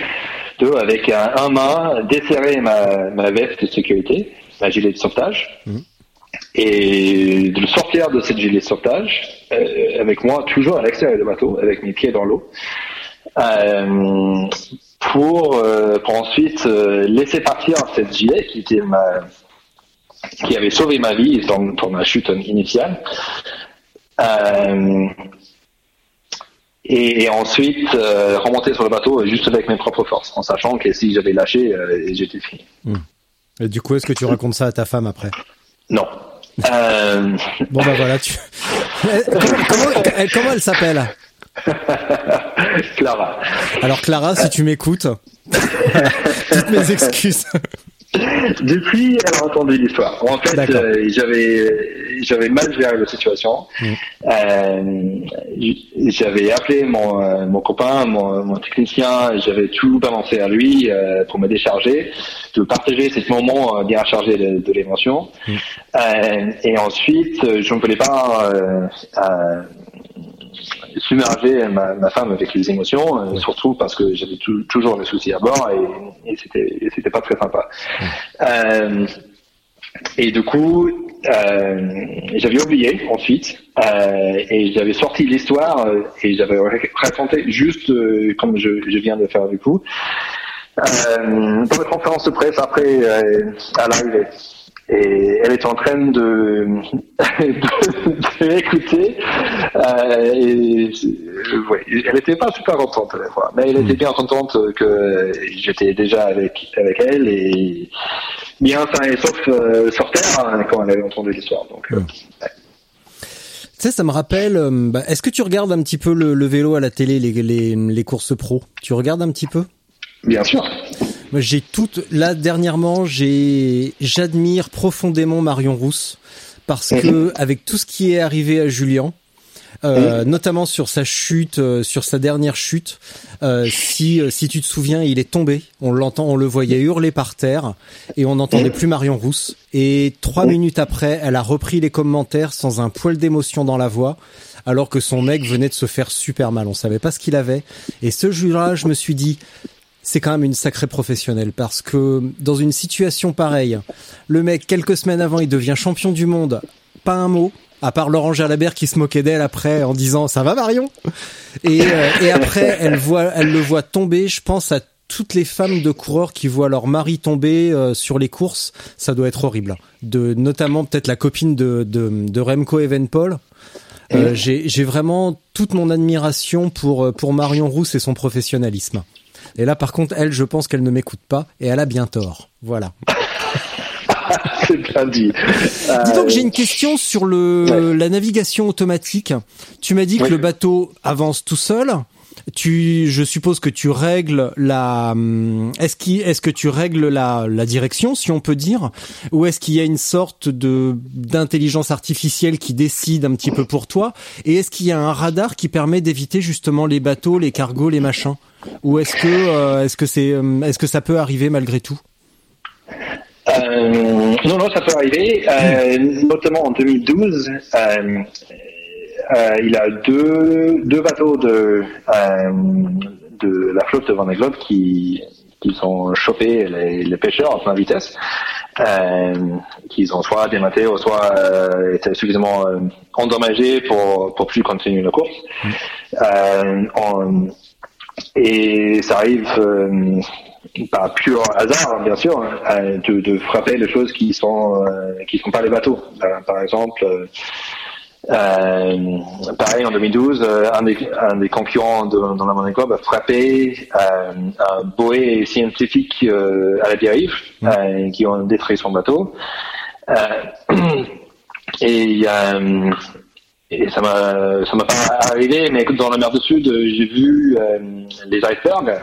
de, avec un, un main, desserrer ma, ma veste de sécurité, ma gilet de sauvetage. Mmh et de sortir de cette gilet de sauvetage euh, avec moi toujours à l'extérieur du bateau, avec mes pieds dans l'eau, euh, pour, euh, pour ensuite laisser partir cette gilet qui avait sauvé ma vie dans, ma chute initiale. Et, ensuite remonter sur le bateau juste avec mes propres forces, en sachant que si j'avais lâché, j'étais fini. Hmm. Et du coup, est-ce que tu racontes ça à ta femme après? Non. Bon bah voilà, tu. comment elle s'appelle Clara. Alors Clara, si tu m'écoutes, toutes mes excuses. Depuis, elle a entendu l'histoire. En fait, euh, j'avais j'avais mal géré la situation. Mm. Euh, j'avais appelé mon, euh, mon copain, mon, mon technicien, j'avais tout balancé à lui euh, pour me décharger, de partager ce moment bien chargé de, de l'émotion. Mm. et ensuite, je ne voulais pas submerger ma, ma, femme avec les émotions, euh, surtout parce que j'avais toujours des soucis à bord et, et c'était c'était pas très sympa. Euh, et du coup, euh, j'avais oublié ensuite euh, et j'avais sorti l'histoire et j'avais raconté juste comme je, je, viens de faire du coup. dans la conférence de presse après à l'arrivée et elle était en train de, d'écouter euh, et ouais, elle n'était pas super contente la fois mais elle était hmm. bien contente que j'étais déjà avec avec elle et bien sain et sauf euh, sur terre hein, quand elle avait entendu l'histoire donc euh, hmm. Tu sais, ça me rappelle. Euh, bah, est-ce que tu regardes un petit peu le, le vélo à la télé, les, les, les courses pro? Tu regardes un petit peu? Bien sûr. Moi, j'ai toute là dernièrement, j'ai j'admire profondément Marion Rousse parce que mhm. avec tout ce qui est arrivé à Julien, euh, mhm. notamment sur sa chute, euh, sur sa dernière chute. Euh, si si tu te souviens, il est tombé. On l'entend, on le voyait hurler par terre et on n'entendait mhm. plus Marion Rousse. Et trois minutes après, elle a repris les commentaires sans un poil d'émotion dans la voix, alors que son mec venait de se faire super mal. On savait pas ce qu'il avait. Et ce jour-là, je me suis dit, c'est quand même une sacrée professionnelle parce que dans une situation pareille, le mec quelques semaines avant il devient champion du monde, pas un mot, à part Laurent Jalabert qui se moquait d'elle après en disant ça va Marion? Et, euh, et après elle voit elle le voit tomber je pense à toutes les femmes de coureurs qui voient leur mari tomber euh, sur les courses. Ça doit être horrible. De notamment peut-être la copine de de, de Remco Evenpol euh, j'ai vraiment toute mon admiration pour pour Marion Rousse et son professionnalisme et là, par contre, elle, je pense qu'elle ne m'écoute pas et elle a bien tort. Voilà. C'est bien dit. Dis donc, j'ai une question sur le la navigation automatique. Tu m'as dit que le bateau avance tout seul. Tu, je suppose que tu règles la. Hum, est-ce qui, est-ce que tu règles la, la direction, si on peut dire, ou est-ce qu'il y a une sorte de d'intelligence artificielle qui décide un petit peu pour toi, et est-ce qu'il y a un radar qui permet d'éviter justement les bateaux, les cargos, les machins, ou est-ce que, euh, est-ce que c'est, hum, est-ce que ça peut arriver malgré tout? Euh, non, non, ça peut arriver, euh, notamment en 2012. Euh, euh, il a deux, deux bateaux de, euh, de la flotte de Vendée Globe qui, qui sont chopés les, les pêcheurs à pleine vitesse, euh, qui ont soit dématé ou soit euh, été suffisamment euh, endommagés pour, pour plus continuer la course. Euh, en, et ça arrive euh, par pur hasard, bien sûr, hein, de, de, frapper les choses qui sont qui sont pas les bateaux. par exemple euh, pareil, en 2012, euh, un, des, un, des, concurrents de, dans la Club a frappé euh, un boé scientifique euh, à la dérive, mmh. qui ont détruit son bateau. et, et ça m'a ça m'a pas arrivé, mais dans la mer du Sud, j'ai vu les icebergs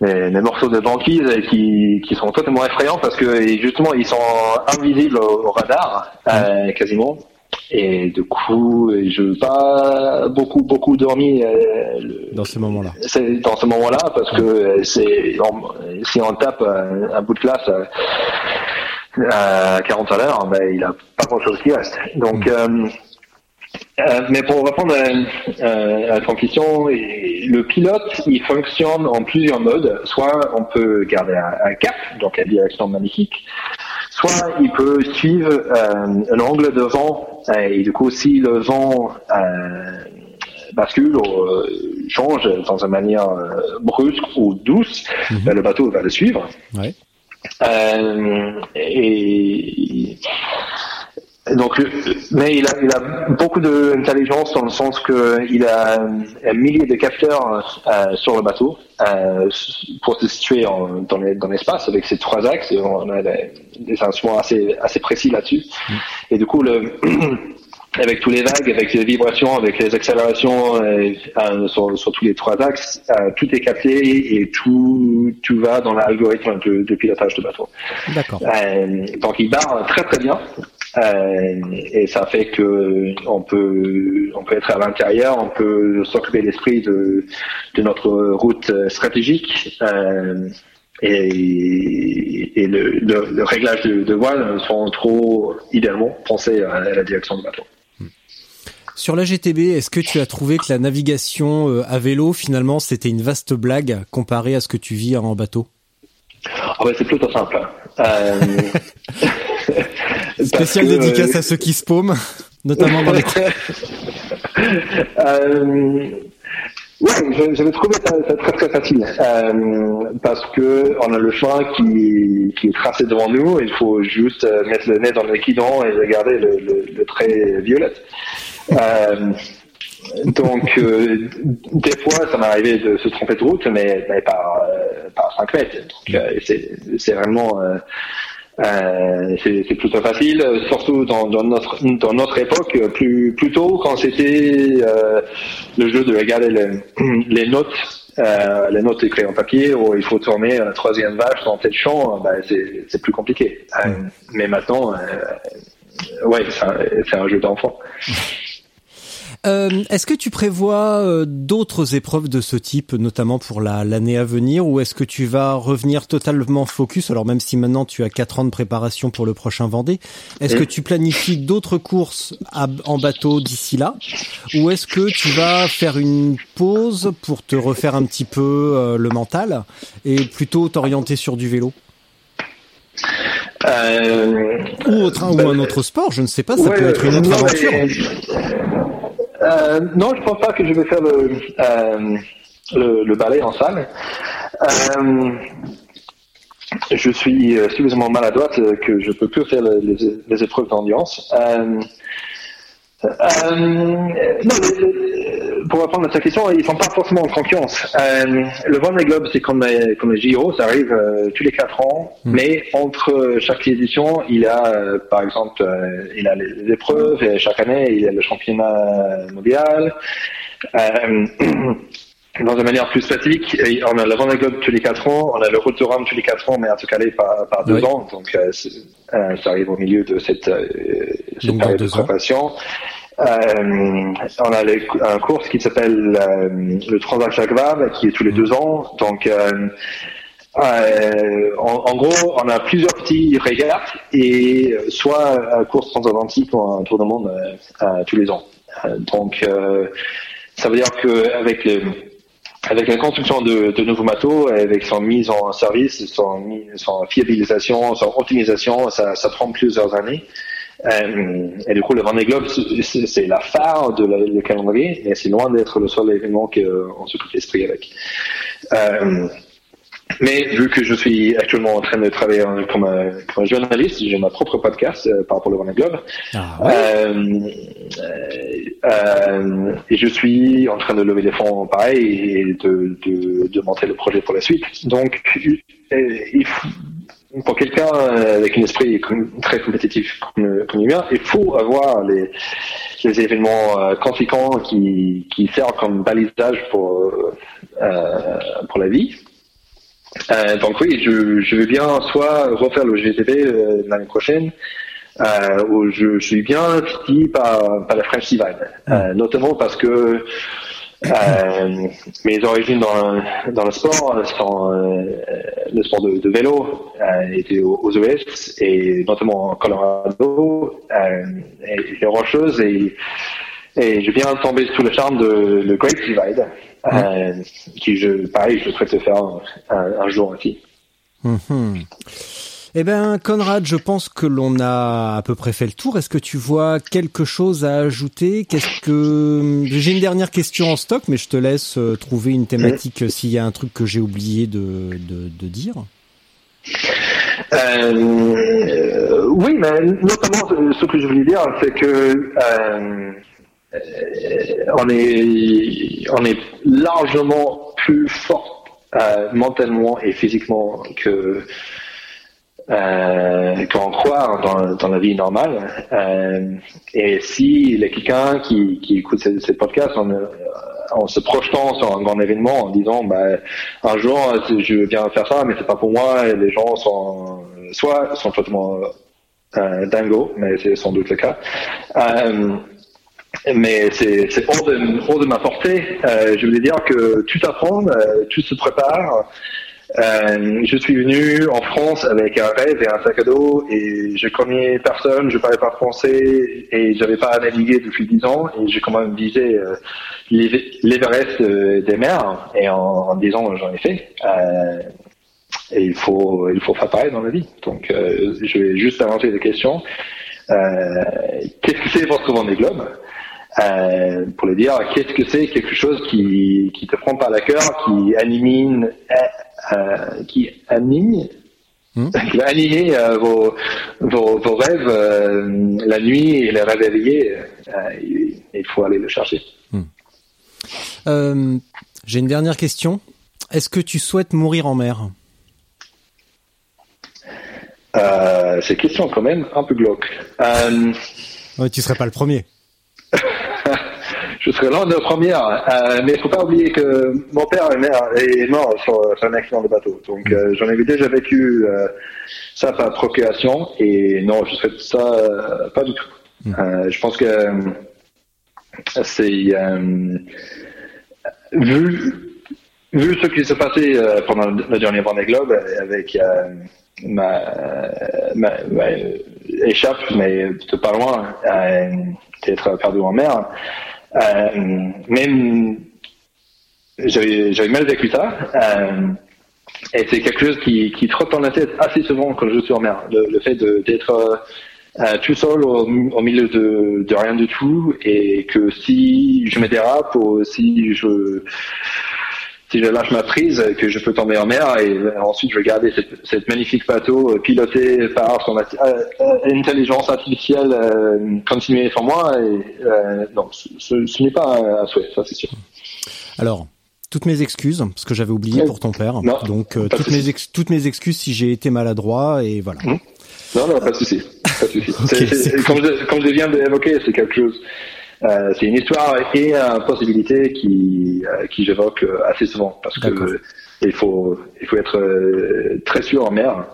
les, morceaux de banquise qui, qui sont totalement effrayants parce que justement ils sont invisibles au, radar euh, quasiment. Et du coup je n'ai pas beaucoup beaucoup dormi euh, dans ce moment-là. dans ce moment-là parce que c'est si on tape un, bout de glace à, 40 à l'heure ben, il a pas grand chose qui reste donc mm. euh, euh, mais pour répondre à, à, ton question, le pilote, il fonctionne en plusieurs modes. Soit on peut garder un, cap, donc à direction magnifique, soit il peut suivre euh, angle de vent, et du coup, si le vent euh, bascule ou euh, change dans une manière euh, brusque ou douce, mhm. ben, le bateau va le suivre. Ouais. Et donc, mais il a, il a beaucoup d'intelligence dans le sens qu'il a un millier de capteurs euh, sur le bateau euh, pour se situer en, dans l'espace avec ces trois axes. on a des, des instruments assez, assez précis là-dessus. Mm. Et du coup, le, avec tous les vagues, avec les vibrations, avec les accélérations euh, euh, sur, sur, tous les trois axes, euh, tout est capté et tout, tout va dans l'algorithme de, de, pilotage de bateau. D'accord. donc il barre très très bien. et ça fait que on peut on peut être à l'intérieur, on peut s'occuper l'esprit de, de notre route stratégique. et, et le, le, réglage de, de voile sont trop idéalement pensés à la direction du bateau. Sur la GTB, est-ce que tu as trouvé que la navigation euh, à vélo, finalement, c'était une vaste blague comparée à ce que tu vis en bateau? Ah C'est plutôt simple. Euh... Spécial dédicace euh, à ceux qui se paument, notamment dans les... euh... Ouais, j'avais trouvé ça, très très facile euh, parce que on a le chemin qui, qui est tracé devant nous. Il faut juste mettre le nez dans le guidon et regarder le, le, le trait violet. Euh, donc, euh, des fois, ça m'est arrivé de se tromper de route, mais, mais par, euh, par 5 mètres. Donc, euh, c'est vraiment... c'est plutôt facile, surtout dans, dans, notre dans notre époque, plus plus tôt quand c'était le jeu de regarder les, les notes, les notes écrites en papier, où il faut tourner la troisième vache dans tel champ, bah, c'est plus compliqué. mais maintenant, ouais, c'est un, un, jeu d'enfant. Euh, est-ce que tu prévois euh, d'autres épreuves de ce type, notamment pour l'année à venir, ou est-ce que tu vas revenir totalement focus Alors même si maintenant tu as quatre ans de préparation pour le prochain Vendée, est-ce que tu planifies d'autres courses en bateau d'ici là, ou est-ce que tu vas faire une pause pour te refaire un petit peu euh, le mental et plutôt t'orienter sur du vélo? Ou, autre, ou un autre sport, je ne sais pas, ça peut être une autre aventure. Euh, non, je pense pas que je vais faire le, euh, le, le, ballet en salle. Euh, je suis suffisamment maladroite que je peux plus faire les, les épreuves d'ambiance. Euh, non, pour répondre à ta question, ils sont pas forcément en confiance. Euh, le Vendée Globe, c'est comme les, comme les JO, ça arrive euh, tous les quatre ans, hmm. mais entre chaque édition, il y a, euh, par exemple, euh, il a les, épreuves, et chaque année, il y a le championnat mondial. dans une manière plus statique, on a le Vendée Globe tous les quatre ans, on a le Route Rome tous les quatre ans, mais cas par, par deux ans, donc ça arrive au milieu de cette, cette période de préparation. Euh, on a les, un course qui s'appelle euh, le Transac Jacques Vabre, qui est tous les deux ans. Donc, euh, euh en, en, gros, on a plusieurs petits régates et soit un course transatlantique ou un tour du monde tous les ans. donc, ça veut dire que avec les avec la construction de, de nouveaux bateaux, avec son mise en service, son, son fiabilisation, son optimisation, ça, ça prend plusieurs années. Euh, et du coup, le Vendée Globe, c'est la phare de la, le calendrier, mais c'est loin d'être le seul événement qu'on s'occupe l'esprit avec. Euh, mais vu que je suis actuellement en train de travailler comme, un, comme un journaliste, j'ai ma propre podcast euh, par rapport au Vendée Globe. Ah, ouais. euh, et je suis en train de lever des fonds pareil et de, de, de monter le projet pour la suite. Donc, il faut, pour quelqu'un euh, avec un esprit très compétitif comme, le mien, il faut avoir les, événements euh, conséquents qui, servent comme balisage pour, euh, la vie. Donc oui, je, je veux bien soit refaire le GTP l'année prochaine, où je, suis bien titillé par, par la French Divine, euh, notamment parce que euh, mes origines dans, dans le sport euh, le sport de, de vélo euh, était aux, aux US et notamment en Colorado euh, et, et rocheuse et, et je viens tomber sous le charme de le Great Divide euh, qui je pareil je souhaite faire un, un jour aussi. Mm -hmm. Eh ben, Conrad, je pense que l'on a à peu près fait le tour. Est-ce que tu vois quelque chose à ajouter? Qu'est-ce que j'ai une dernière question en stock, mais je te laisse euh, trouver une thématique s'il y a un truc que j'ai oublié de, de, dire. Euh, oui, mais notamment ce que je voulais dire, c'est que euh, on est on est largement plus fort euh, mentalement et physiquement que euh, qu'on croit dans, dans, la vie normale. Euh, et si il y a quelqu'un qui, qui écoute ces, ces podcasts en, en, se projetant sur un grand événement, en disant bah, un jour je veux bien faire ça, mais c'est pas pour moi, les gens sont soit sont totalement euh, dingo, mais c'est sans doute le cas. Euh, mais c'est hors de, hors de ma portée. Euh, je voulais dire que tout apprend, euh, tout se prépare. Euh, je suis venu en France avec un rêve et un sac à dos et je connais personne, je parlais pas français et j'avais pas navigué depuis dix ans et j'ai quand même visé euh, l'Everest euh, des mers et en, en dix ans j'en ai fait. Euh, et il faut il faut faire pareil dans la vie. Donc je vais juste avancer des questions. Qu'est-ce que c'est votre Vendée Globe euh, pour le dire, qu'est-ce que c'est quelque chose qui, qui te prend par la cœur, qui anime, euh, qui anime, hmm? qui va animer euh, vos, vos, vos, rêves la nuit et les réveiller. Il, il, faut aller le chercher. Hmm. J'ai une dernière question. Est-ce que tu souhaites mourir en mer? C'est une question quand même un peu glauque. Ouais, tu serais pas le premier je serais l'un de première. Euh, mais il faut pas oublier que mon père est mort sur, un accident de bateau. Donc euh, j'en avais déjà vécu euh, ça par procréation et non, je souhaite ça euh, pas du tout. Mm. Je pense que c'est vu vu ce qui s'est passé pendant le dernier Vendée Globe avec ma, ma, ma, échappe, mais de pas loin, d'être perdu en mer. Euh, même j'avais mal vécu ça. Euh, et c'est quelque chose qui, qui trotte dans la tête assez souvent quand je suis en mer. Le, fait d'être euh, tout seul au, au milieu de, de, rien du tout et que si je me dérape ou si je si je lâche ma prise, que je peux tomber en mer et ensuite je vais garder cette, cette magnifique bateau piloté par son intelligence artificielle continuer sur moi. Et, non, ce, ce n'est pas un souhait, ça c'est sûr. Alors, toutes mes excuses parce que j'avais oublié pour ton père. Non, Donc euh, toutes mes toutes mes excuses si j'ai été maladroit et voilà. Mmh. Non non pas de souci. Pas de souci. okay, c est, c est, comme, je, comme je viens d'évoquer, c'est quelque chose euh, c'est une histoire et une possibilité qui, euh, qui j'évoque assez souvent parce que il faut, il faut être euh, très sûr en mer.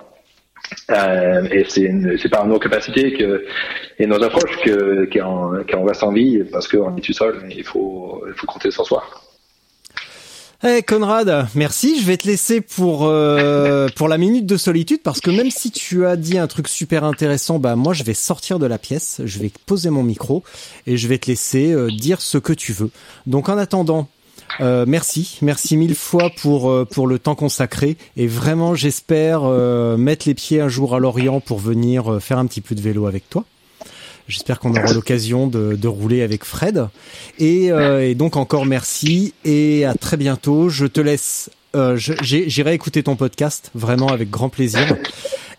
Euh, et c'est c'est par nos capacités que et nos approches que qu'on qu reste en vie parce qu'on est tout seul. Il faut il faut compter sur soi. Hey Conrad, merci. Je vais te laisser pour euh, pour la minute de solitude parce que même si tu as dit un truc super intéressant, bah moi je vais sortir de la pièce, je vais poser mon micro et je vais te laisser euh, dire ce que tu veux. Donc en attendant, euh, merci, merci mille fois pour euh, pour le temps consacré et vraiment j'espère euh, mettre les pieds un jour à Lorient pour venir faire un petit peu de vélo avec toi. J'espère qu'on aura l'occasion de, de, rouler avec Fred. Et, euh, et, donc encore merci et à très bientôt. Je te laisse. Euh, J'irai écouter ton podcast vraiment avec grand plaisir.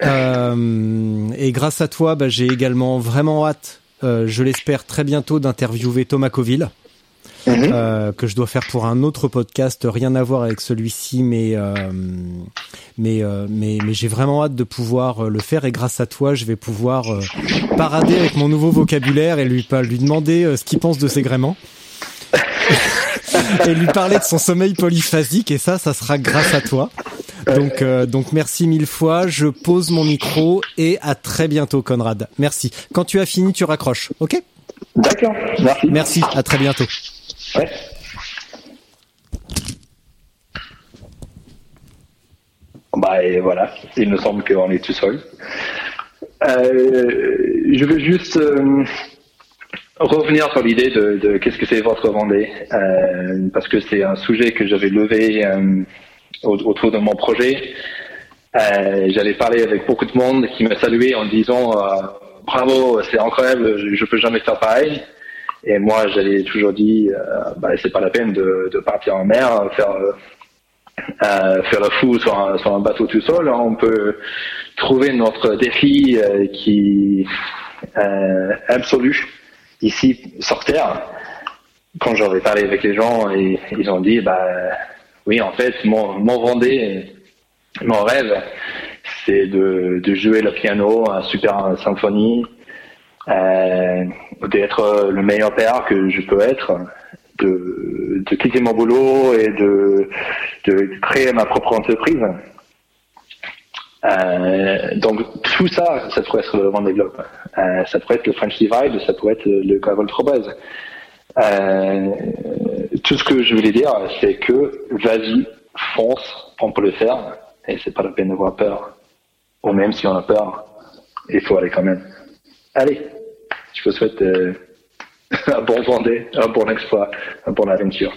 Euh, et grâce à toi, bah, j'ai également vraiment hâte, euh, je l'espère très bientôt, d'interviewer Thomas Coville. Mmh. Euh, que je dois faire pour un autre podcast, rien à voir avec celui-ci, mais euh, mais euh, mais mais j'ai vraiment hâte de pouvoir euh, le faire et grâce à toi, je vais pouvoir euh, parader avec mon nouveau vocabulaire et lui lui demander ce qu'il pense de ses gréments. et lui parler de son sommeil polyphasique et ça ça sera grâce à toi. Donc donc merci mille fois, je pose mon micro et à très bientôt Conrad. Merci. Quand tu as fini, tu raccroches. OK? D'accord. Merci. Merci, à très bientôt. Ouais. Bah et voilà, il me semble qu'on est tout seul. Euh, je veux juste euh, revenir sur l'idée de, de qu'est-ce que c'est votre Vendée, euh, parce que c'est un sujet que j'avais levé euh, autour de mon projet. Euh, j'avais parlé avec beaucoup de monde qui m'a salué en disant euh, bravo, c'est incroyable, je, je peux jamais faire pareil. Et moi, j'avais toujours dit, euh, bah, c'est pas la peine de, partir en mer, faire euh, faire le fou sur un, bateau tout seul. Hein. On peut trouver notre défi qui absolu ici sur Terre. Quand j'en ai parlé avec les gens, ils ont dit, bah oui, en fait, mon, mon Vendée, mon rêve, c'est de, jouer le piano à Super Symphonie, euh, d'être le meilleur père que je peux être, de, quitter mon boulot et de, créer ma propre entreprise. Euh, donc tout ça, ça pourrait être le Vendée. Euh, ça pourrait être le French Divide, ça pourrait être le Gravel Trobez. Tout ce que je voulais dire, c'est que vas-y, fonce, on peut le faire, et c'est pas la peine d'avoir peur. Ou même si on a peur, il faut aller quand même. Allez, je vous souhaite euh, un bon Vendée, un bon exploit, un bon aventure.